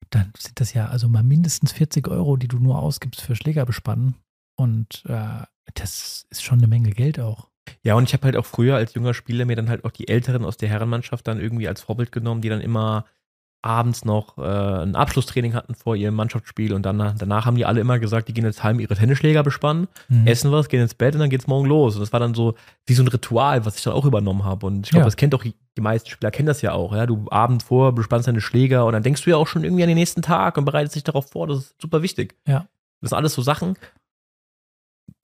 dann sind das ja also mal mindestens 40 Euro, die du nur ausgibst für Schläger bespannen. Und äh, das ist schon eine Menge Geld auch. Ja, und ich habe halt auch früher als junger Spieler mir dann halt auch die Älteren aus der Herrenmannschaft dann irgendwie als Vorbild genommen, die dann immer abends noch äh, ein Abschlusstraining hatten vor ihrem Mannschaftsspiel und dann, danach haben die alle immer gesagt, die gehen jetzt heim ihre Tennisschläger bespannen, Mhm. essen was, gehen ins Bett und dann geht's morgen los. Und das war dann so wie so ein Ritual, was ich dann auch übernommen habe. Und ich glaube, Ja. das kennt auch die meisten Spieler kennen das ja auch. Ja? Du abends vor bespannst deine Schläger und dann denkst du ja auch schon irgendwie an den nächsten Tag und bereitest dich darauf vor. Das ist super wichtig. Ja. Das sind alles so Sachen,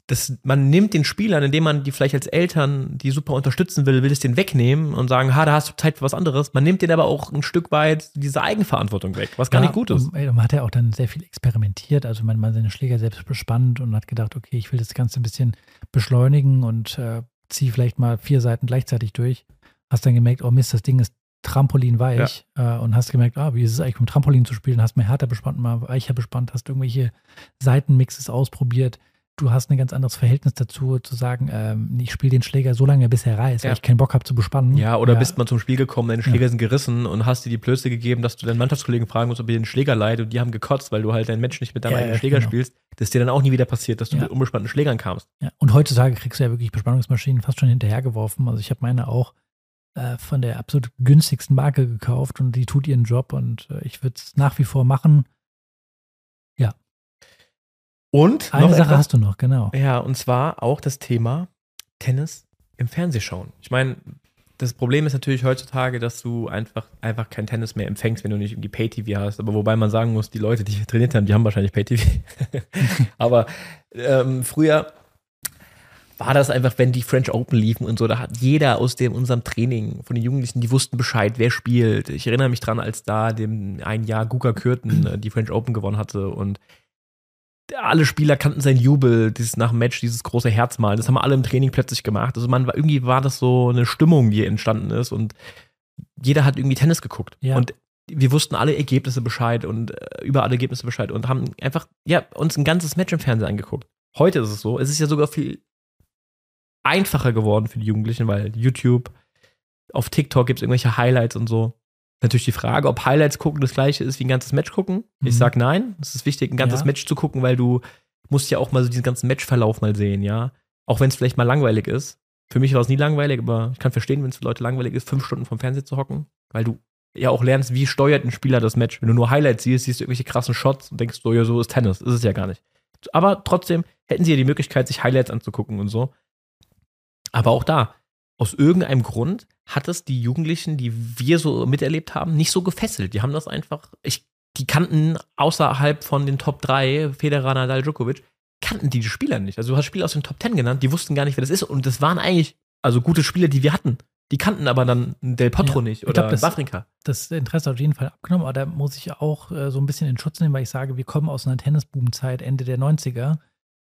das, man nimmt den Spielern, indem man die vielleicht als Eltern, die super unterstützen will, will es den wegnehmen und sagen, ha, da hast du Zeit für was anderes. Man nimmt denen aber auch ein Stück weit diese Eigenverantwortung weg, was gar Ja, nicht gut ist. Man hat ja auch dann sehr viel experimentiert. Also man, man seine Schläger selbst bespannt und hat gedacht, okay, ich will das Ganze ein bisschen beschleunigen und äh, ziehe vielleicht mal vier Seiten gleichzeitig durch. Hast dann gemerkt, oh Mist, das Ding ist trampolinweich äh, und hast gemerkt, ah, wie ist es eigentlich mit dem Trampolin zu spielen? Hast mal härter bespannt, mal weicher bespannt, hast irgendwelche Seitenmixes ausprobiert. Du hast ein ganz anderes Verhältnis dazu, zu sagen, ähm, ich spiele den Schläger so lange, bis er reißt, Ja. weil ich keinen Bock habe zu bespannen. Ja, oder bist mal zum Spiel gekommen, deine Ja. Schläger sind gerissen und hast dir die Plötze gegeben, dass du deinen Mannschaftskollegen fragen musst, ob ihr den Schläger leiht und die haben gekotzt, weil du halt deinen Mensch nicht mit deinem Ja, eigenen ja, Schläger genau. spielst. Das ist dir dann auch nie wieder passiert, dass du Ja. mit unbespannten Schlägern kamst. Ja, und heutzutage kriegst du ja wirklich Bespannungsmaschinen fast schon hinterhergeworfen. Also ich habe meine auch äh, von der absolut günstigsten Marke gekauft und die tut ihren Job und äh, ich würde es nach wie vor machen. Und Eine Sache etwas, hast du noch, genau. Ja, und zwar auch das Thema Tennis im Fernsehschauen. Ich meine, das Problem ist natürlich heutzutage, dass du einfach, einfach kein Tennis mehr empfängst, wenn du nicht irgendwie Pay-TV hast. Aber wobei man sagen muss, die Leute, die wir trainiert haben, die haben wahrscheinlich Pay-TV. Aber ähm, früher war das einfach, wenn die French Open liefen und so, da hat jeder aus dem unserem Training von den Jugendlichen, die wussten Bescheid, wer spielt. Ich erinnere mich dran, als da dem ein Jahr Guga Kürten äh, die French Open gewonnen hatte und alle Spieler kannten seinen Jubel, dieses nach dem Match, dieses große Herzmal. Das haben alle im Training plötzlich gemacht. Also man irgendwie war das so eine Stimmung, die entstanden ist und jeder hat irgendwie Tennis geguckt. Ja. Und wir wussten alle Ergebnisse Bescheid und äh, über alle Ergebnisse Bescheid und haben einfach, ja, uns ein ganzes Match im Fernsehen angeguckt. Heute ist es so. Es ist ja sogar viel einfacher geworden für die Jugendlichen, weil YouTube, auf TikTok gibt es irgendwelche Highlights und so. Natürlich die Frage, ob Highlights gucken das gleiche ist wie ein ganzes Match gucken. Mhm. Ich sag nein. Es ist wichtig, ein ganzes Ja. Match zu gucken, weil du musst ja auch mal so diesen ganzen Matchverlauf mal sehen, ja. Auch wenn es vielleicht mal langweilig ist. Für mich war es nie langweilig, aber ich kann verstehen, wenn es für Leute langweilig ist, fünf Stunden vom Fernseher zu hocken, weil du ja auch lernst, wie steuert ein Spieler das Match. Wenn du nur Highlights siehst, siehst du irgendwelche krassen Shots und denkst, so, ja, so ist Tennis. Ist es ja gar nicht. Aber trotzdem hätten sie ja die Möglichkeit, sich Highlights anzugucken und so. Aber auch da, aus irgendeinem Grund hat es die Jugendlichen, die wir so miterlebt haben, nicht so gefesselt. Die haben das einfach, ich, die kannten außerhalb von den Top 3, Federer, Nadal, Djokovic, kannten die die Spieler nicht. Also du hast Spieler aus den Top 10 genannt, die wussten gar nicht, wer das ist. Und das waren eigentlich, also gute Spieler, die wir hatten. Die kannten aber dann Del Potro Ja, nicht ich oder glaub, das- Wawrinka. das Interesse hat auf jeden Fall abgenommen, aber da muss ich auch äh, so ein bisschen in Schutz nehmen, weil ich sage, wir kommen aus einer Tennisboomzeit Ende der 90er,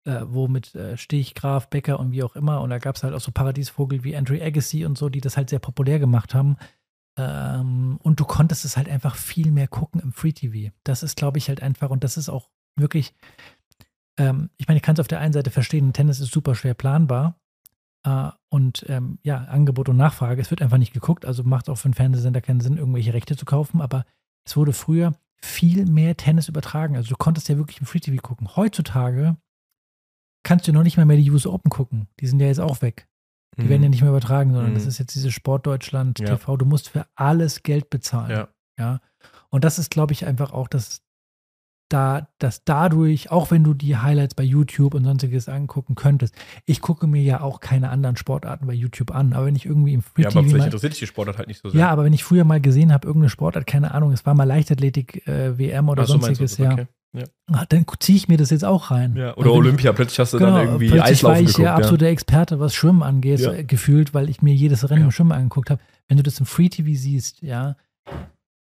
äh, wo mit äh, Stich, Graf, Becker und wie auch immer, und da gab es halt auch so Paradiesvogel wie Andrew Agassi und so, die das halt sehr populär gemacht haben. Ähm, und du konntest es halt einfach viel mehr gucken im Free TV. Das ist, glaube ich, halt einfach, und das ist auch wirklich, ähm, ich meine, ich kann es auf der einen Seite verstehen, Tennis ist super schwer planbar. Äh, und ähm, ja, Angebot und Nachfrage, es wird einfach nicht geguckt, also macht auch für einen Fernsehsender keinen Sinn, irgendwelche Rechte zu kaufen, aber es wurde früher viel mehr Tennis übertragen. Also du konntest ja wirklich im Free TV gucken. Heutzutage kannst du noch nicht mal mehr die US Open gucken. Die sind ja jetzt auch weg. Die werden ja nicht mehr übertragen, sondern Mhm. das ist jetzt diese Sportdeutschland Ja. TV. Du musst für alles Geld bezahlen. Ja. ja. Und das ist, glaube ich, einfach auch, dass da, dass dadurch, auch wenn du die Highlights bei YouTube und sonstiges angucken könntest, ich gucke mir ja auch keine anderen Sportarten bei YouTube an, aber wenn ich irgendwie im Free Ja, aber vielleicht interessiert dich die Sportart halt nicht so sehr. ja, aber wenn ich früher mal gesehen habe, irgendeine Sportart, keine Ahnung, es war mal Leichtathletik, äh, WM oder Ach so, sonstiges, das? ja, Okay. Ah, dann ziehe ich mir das jetzt auch rein. Ja, oder Olympia, plötzlich hast du Ich, genau, dann irgendwie plötzlich Eislaufen war ich geguckt. ja absoluter Experte, was Schwimmen angeht, Ja. äh, gefühlt, weil ich mir jedes Rennen Ja. im Schwimmen angeguckt habe. Wenn du das im Free TV siehst, ja,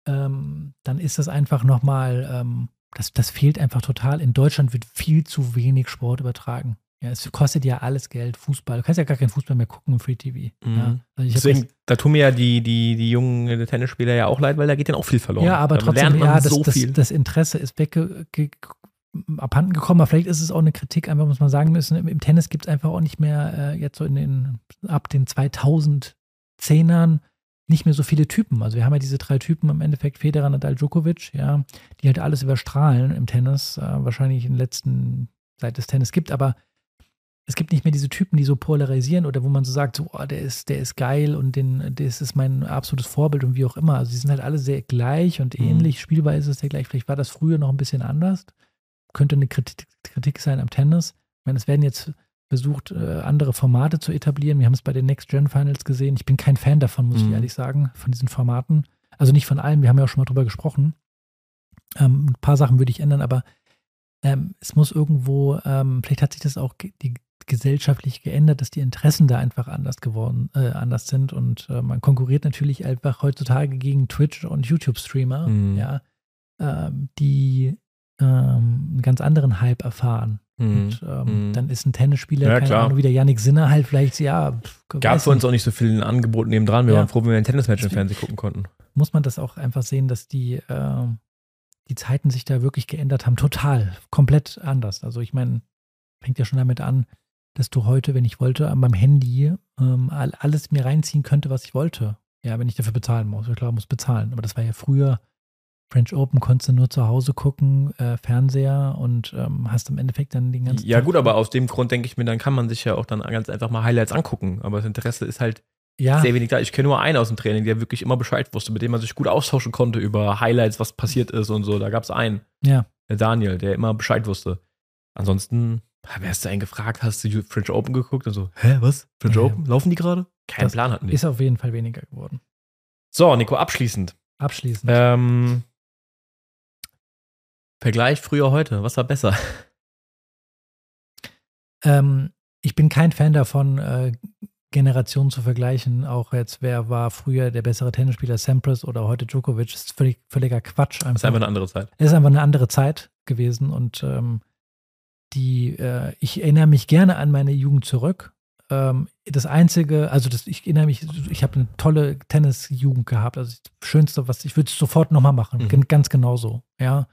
ähm, dann ist das einfach nochmal, ähm, das, das fehlt einfach total. In Deutschland wird viel zu wenig Sport übertragen. Ja, es kostet ja alles Geld, Fußball. Du kannst ja gar keinen Fußball mehr gucken im Free TV. Mhm. Ja, also Deswegen, da tun mir ja die, die, die jungen Tennisspieler ja auch leid, weil da geht dann auch viel verloren. ja, aber da trotzdem, ja, das, so das, das Interesse ist wegge ge abhanden gekommen, aber vielleicht ist es auch eine Kritik, einfach muss man sagen müssen, im, im Tennis gibt es einfach auch nicht mehr äh, jetzt so in den, ab den 2010ern nicht mehr so viele Typen. Also wir haben ja diese drei Typen im Endeffekt, Federer, Nadal, Djokovic, ja, die halt alles überstrahlen im Tennis, äh, wahrscheinlich in den letzten, seit es Tennis gibt, aber es gibt nicht mehr diese Typen, die so polarisieren oder wo man so sagt, so, oh, der ist, der ist geil und den, das ist mein absolutes Vorbild und wie auch immer. Also die sind halt alle sehr gleich und Mhm. ähnlich. Spielbar ist es ja gleich. Vielleicht war das früher noch ein bisschen anders. Könnte eine Kritik, Kritik sein am Tennis. Ich meine, es werden jetzt versucht, äh, andere Formate zu etablieren. Wir haben es bei den Next Gen Finals gesehen. Ich bin kein Fan davon, muss Mhm. ich ehrlich sagen, von diesen Formaten. Also nicht von allen, wir haben ja auch schon mal drüber gesprochen. Ähm, ein paar Sachen würde ich ändern, aber ähm, es muss irgendwo, ähm, vielleicht hat sich das auch die gesellschaftlich geändert, dass die Interessen da einfach anders geworden, äh, anders sind und äh, man konkurriert natürlich einfach heutzutage gegen Twitch und YouTube-Streamer, Mhm. ja, ähm, die ähm, einen ganz anderen Hype erfahren. Mhm. Und ähm, Mhm. dann ist ein Tennisspieler, Ja, keine klar. Ahnung, wie der Yannick Sinner halt vielleicht, ja, Gab für uns auch nicht so viel Angebot nebendran. Wir Ja. waren froh, wenn wir ein Tennismatch im Fernsehen gucken konnten. muss man das auch einfach sehen, dass die, äh, die Zeiten sich da wirklich geändert haben. Total, komplett anders. Also ich meine, fängt ja schon damit an, dass du heute, wenn ich wollte, an meinem Handy ähm, all- alles mir reinziehen könnte, was ich wollte. Ja, wenn ich dafür bezahlen muss. Ich glaube, muss bezahlen. Aber das war ja früher French Open, konntest du nur zu Hause gucken, äh, Fernseher und ähm, hast im Endeffekt dann den ganzen Ja, Tag- gut, aber aus dem Grund denke ich mir, dann kann man sich ja auch dann ganz einfach mal Highlights angucken. Aber das Interesse ist halt ja, sehr wenig da. Ich kenne nur einen aus dem Training, der wirklich immer Bescheid wusste, mit dem man sich gut austauschen konnte über Highlights, was passiert ist und so. Da gab es einen, ja. der Daniel, der immer Bescheid wusste. Ansonsten Wer hast du einen gefragt? Hast du French Open geguckt? Und so, hä, was? French Ja. Open? Laufen die gerade? Keinen Plan hatten die. Ist auf jeden Fall weniger geworden. So, Nico, abschließend. Abschließend. Ähm, Vergleich früher heute. Was war besser? Ähm, ich bin kein Fan davon, äh, Generationen zu vergleichen. Auch jetzt, wer war früher der bessere Tennisspieler, Sampras oder heute Djokovic, ist völlig, völliger Quatsch. Das ist einfach eine andere Zeit. Es ist einfach eine andere Zeit gewesen und ähm, die, äh, ich erinnere mich gerne an meine Jugend zurück. Ähm, das Einzige, also das, ich erinnere mich, ich habe eine tolle Tennisjugend gehabt. Also das Schönste, was ich würde es sofort nochmal machen. Mhm. Ganz genauso. Ja.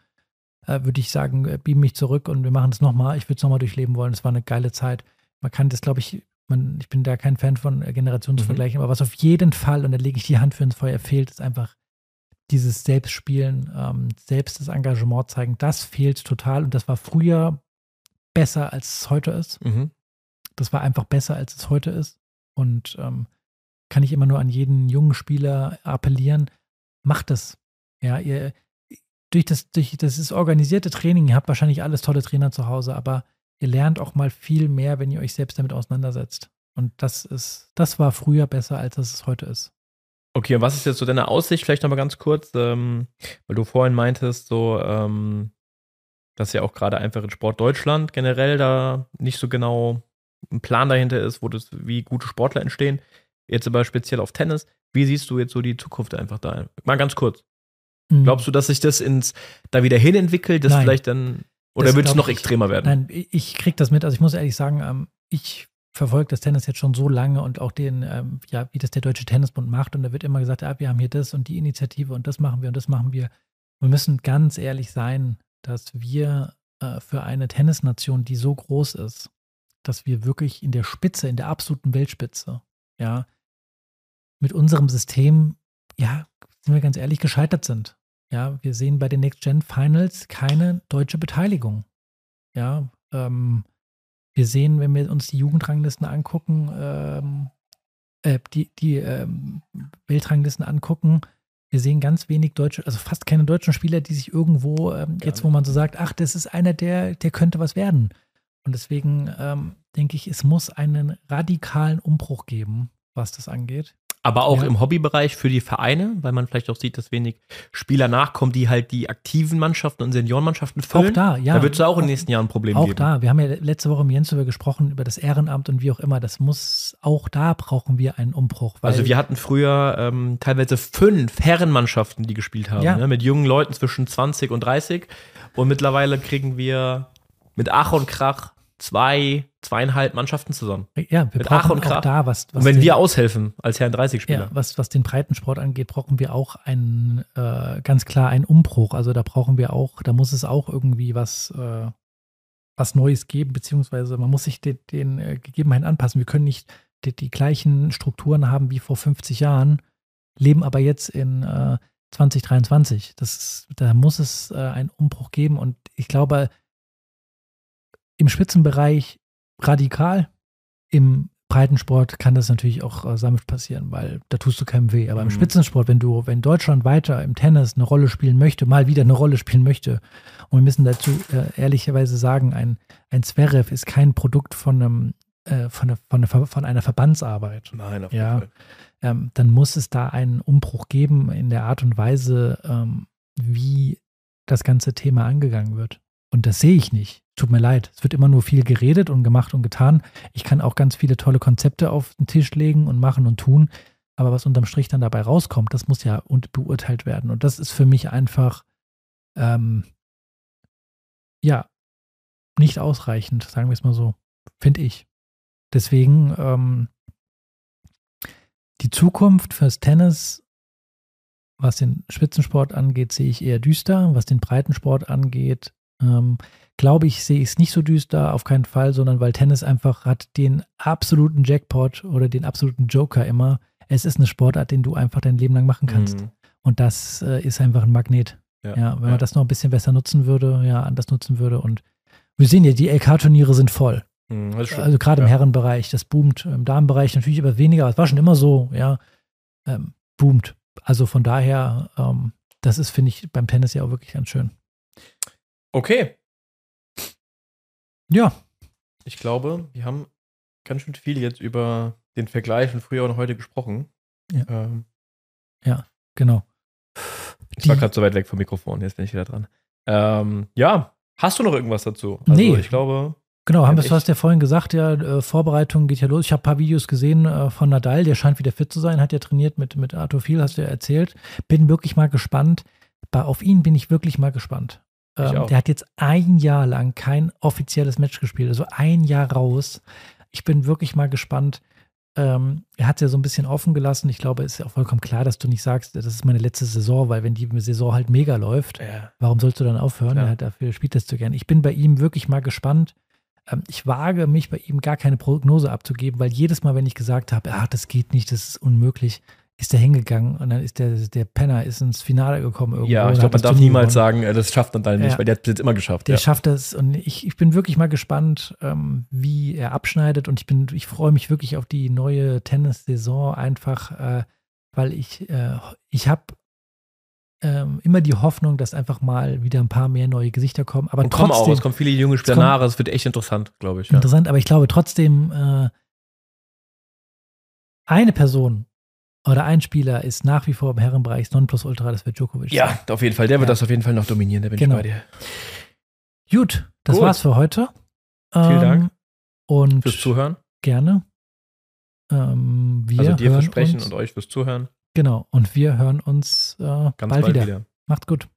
Äh, würde ich sagen, äh, beam mich zurück und wir machen es nochmal. Ich würde es nochmal durchleben wollen. Es war eine geile Zeit. Man kann das, glaube ich, man, ich bin da kein Fan von äh, Generationen zu Mhm. aber was auf jeden Fall, und da lege ich die Hand für ins Feuer, fehlt, ist einfach dieses Selbstspielen, ähm, selbst das Engagement zeigen, das fehlt total und das war früher besser, als es heute ist. Mhm. Das war einfach besser, als es heute ist. Und ähm, kann ich immer nur an jeden jungen Spieler appellieren, macht es. Ja, ihr, durch das, durch das ist organisierte Training, ihr habt wahrscheinlich alles tolle Trainer zu Hause, aber ihr lernt auch mal viel mehr, wenn ihr euch selbst damit auseinandersetzt. Und das ist, das war früher besser, als es heute ist. Okay, und was ist jetzt so deine Aussicht? Vielleicht nochmal ganz kurz, ähm, weil du vorhin meintest, so, ähm, dass ja auch gerade einfach in Sport Deutschland generell da nicht so genau ein Plan dahinter ist, wo das, wie gute Sportler entstehen. Jetzt aber speziell auf Tennis. Wie siehst du jetzt so die Zukunft einfach da? Mal ganz kurz. Glaubst du, dass sich das ins da wieder hin entwickelt, dass Nein. vielleicht dann oder wird es noch ich- extremer werden? Nein, ich- ich kriege das mit. Also ich muss ehrlich sagen, ähm, ich verfolge das Tennis jetzt schon so lange und auch den, ähm, ja, wie das der Deutsche Tennisbund macht. Und da wird immer gesagt, ah, wir haben hier das und die Initiative und das machen wir und das machen wir. Wir müssen ganz ehrlich sein, dass wir äh, für eine Tennisnation, die so groß ist, dass wir wirklich in der Spitze, in der absoluten Weltspitze, ja, mit unserem System, ja, sind wir ganz ehrlich, gescheitert sind. Ja, wir sehen bei den Next Gen Finals keine deutsche Beteiligung. Ja, ähm, wir sehen, wenn wir uns die Jugendranglisten angucken, ähm, äh, die, die ähm, Weltranglisten angucken, wir sehen ganz wenig deutsche, also fast keine deutschen Spieler, die sich irgendwo, ähm, Gar jetzt wo man so sagt, ach, das ist einer, der, der könnte was werden. Und deswegen ähm, denke ich, es muss einen radikalen Umbruch geben, was das angeht. Aber auch Ja. im Hobbybereich für die Vereine, weil man vielleicht auch sieht, dass wenig Spieler nachkommen, die halt die aktiven Mannschaften und Seniorenmannschaften füllen. Auch da, ja. Da wird es auch in den nächsten Jahren ein Problem Auch geben. da, wir haben ja letzte Woche mit Jens darüber gesprochen, über das Ehrenamt und wie auch immer. Das muss, auch da brauchen wir einen Umbruch. Also wir hatten früher ähm, teilweise fünf Herrenmannschaften, die gespielt haben, Ja. ne, mit jungen Leuten zwischen 20 und 30. Und mittlerweile kriegen wir mit Ach und Krach zwei, zweieinhalb Mannschaften zusammen. ja, wir mit Ach brauchen und auch da was. was Und wenn den, wir aushelfen als Herren 30-Spieler. ja, was, was den Breitensport angeht, brauchen wir auch einen, äh, ganz klar einen Umbruch. Also da brauchen wir auch, da muss es auch irgendwie was, äh, was Neues geben, beziehungsweise man muss sich den, den äh, Gegebenheiten anpassen. Wir können nicht die, die gleichen Strukturen haben wie vor 50 Jahren, leben aber jetzt in äh, 2023. Das ist, da muss es äh, einen Umbruch geben und ich glaube, im Spitzenbereich radikal, im Breitensport kann das natürlich auch äh, sanft passieren, weil da tust du keinem weh. Aber im Mhm. Spitzensport, wenn du, wenn Deutschland weiter im Tennis eine Rolle spielen möchte, mal wieder eine Rolle spielen möchte, und wir müssen dazu äh, ehrlicherweise sagen, ein, ein Zverev ist kein Produkt von einem, äh, von, einer, von, einer, von einer Verbandsarbeit Nein, auf Ja. ähm, dann muss es da einen Umbruch geben in der Art und Weise, ähm, wie das ganze Thema angegangen wird. Und das sehe ich nicht. Tut mir leid. Es wird immer nur viel geredet und gemacht und getan. Ich kann auch ganz viele tolle Konzepte auf den Tisch legen und machen und tun. Aber was unterm Strich dann dabei rauskommt, das muss ja und beurteilt werden. Und das ist für mich einfach, ähm, ja, nicht ausreichend, sagen wir es mal so. Finde ich. Deswegen, ähm, die Zukunft fürs Tennis, was den Spitzensport angeht, sehe ich eher düster. Was den Breitensport angeht, ähm, glaube ich, sehe ich es nicht so düster, auf keinen Fall, sondern weil Tennis einfach hat den absoluten Jackpot oder den absoluten Joker immer. Es ist eine Sportart, den du einfach dein Leben lang machen kannst. Mhm. Und das äh, ist einfach ein Magnet. Ja, Ja, wenn ja. man das noch ein bisschen besser nutzen würde, ja, anders nutzen würde. Und wir sehen ja, die LK-Turniere sind voll. Mhm. Also gerade im Ja. Herrenbereich, das boomt. Im Damenbereich natürlich aber weniger, aber es war schon immer so, ja. Ähm, boomt. Also von daher, ähm, das ist, finde ich, beim Tennis ja auch wirklich ganz schön. Okay, Ja, ich glaube, wir haben ganz schön viel jetzt über den Vergleich von früher und heute gesprochen. Ja. Ähm, Genau. ich war gerade so weit weg vom Mikrofon, jetzt bin ich wieder dran. Ähm, ja, hast du noch irgendwas dazu? Also, Nee. ich glaube, Genau, Ja, haben wir, du hast ja vorhin gesagt, ja, äh, Vorbereitung geht ja los. Ich habe ein paar Videos gesehen äh, von Nadal, der scheint wieder fit zu sein, hat ja trainiert mit, mit Arthur Viel, hast du ja erzählt. Bin wirklich mal gespannt. Bei, auf ihn bin ich wirklich mal gespannt. Ähm, der hat jetzt ein Jahr lang kein offizielles Match gespielt, also ein Jahr raus. Ich bin wirklich mal gespannt. Ähm, er hat es ja so ein bisschen offen gelassen. Ich glaube, es ist ja auch vollkommen klar, dass du nicht sagst, das ist meine letzte Saison, weil wenn die Saison halt mega läuft, ja. Warum sollst du dann aufhören? Er hat dafür spielt das zu gern. Ich bin bei ihm wirklich mal gespannt. Ähm, Ich wage mich bei ihm gar keine Prognose abzugeben, weil jedes Mal, wenn ich gesagt habe, ah, das geht nicht, das ist unmöglich, ist er hingegangen und dann ist der, der Penner ist ins Finale gekommen irgendwo. Ja, ich glaube, man darf niemals gewonnen. sagen, äh, das schafft Nadal nicht, Ja. weil der hat es jetzt immer geschafft. Der ja. schafft das und ich, ich bin wirklich mal gespannt, ähm, wie er abschneidet und ich bin, ich freue mich wirklich auf die neue Tennis-Saison einfach, äh, weil ich, äh, ich habe ähm, immer die Hoffnung, dass einfach mal wieder ein paar mehr neue Gesichter kommen. Aber Und kommen auch, trotzdem, es kommen viele junge Spieler nach, es wird echt interessant, glaube ich. Ja. interessant, aber ich glaube trotzdem, äh, eine Person oder ein Spieler ist nach wie vor im Herrenbereich Nonplusultra, das wird Djokovic. sein. ja, auf jeden Fall. Der wird Ja. das auf jeden Fall noch dominieren, da bin Genau. ich bei dir. Gut, das Gut. war's für heute. Vielen Ähm, Dank Und Fürs Zuhören. gerne. Ähm, wir also dir hören fürs Sprechen uns, und euch fürs Zuhören. Genau, und wir hören uns äh, bald, bald wieder. wieder. Macht's gut.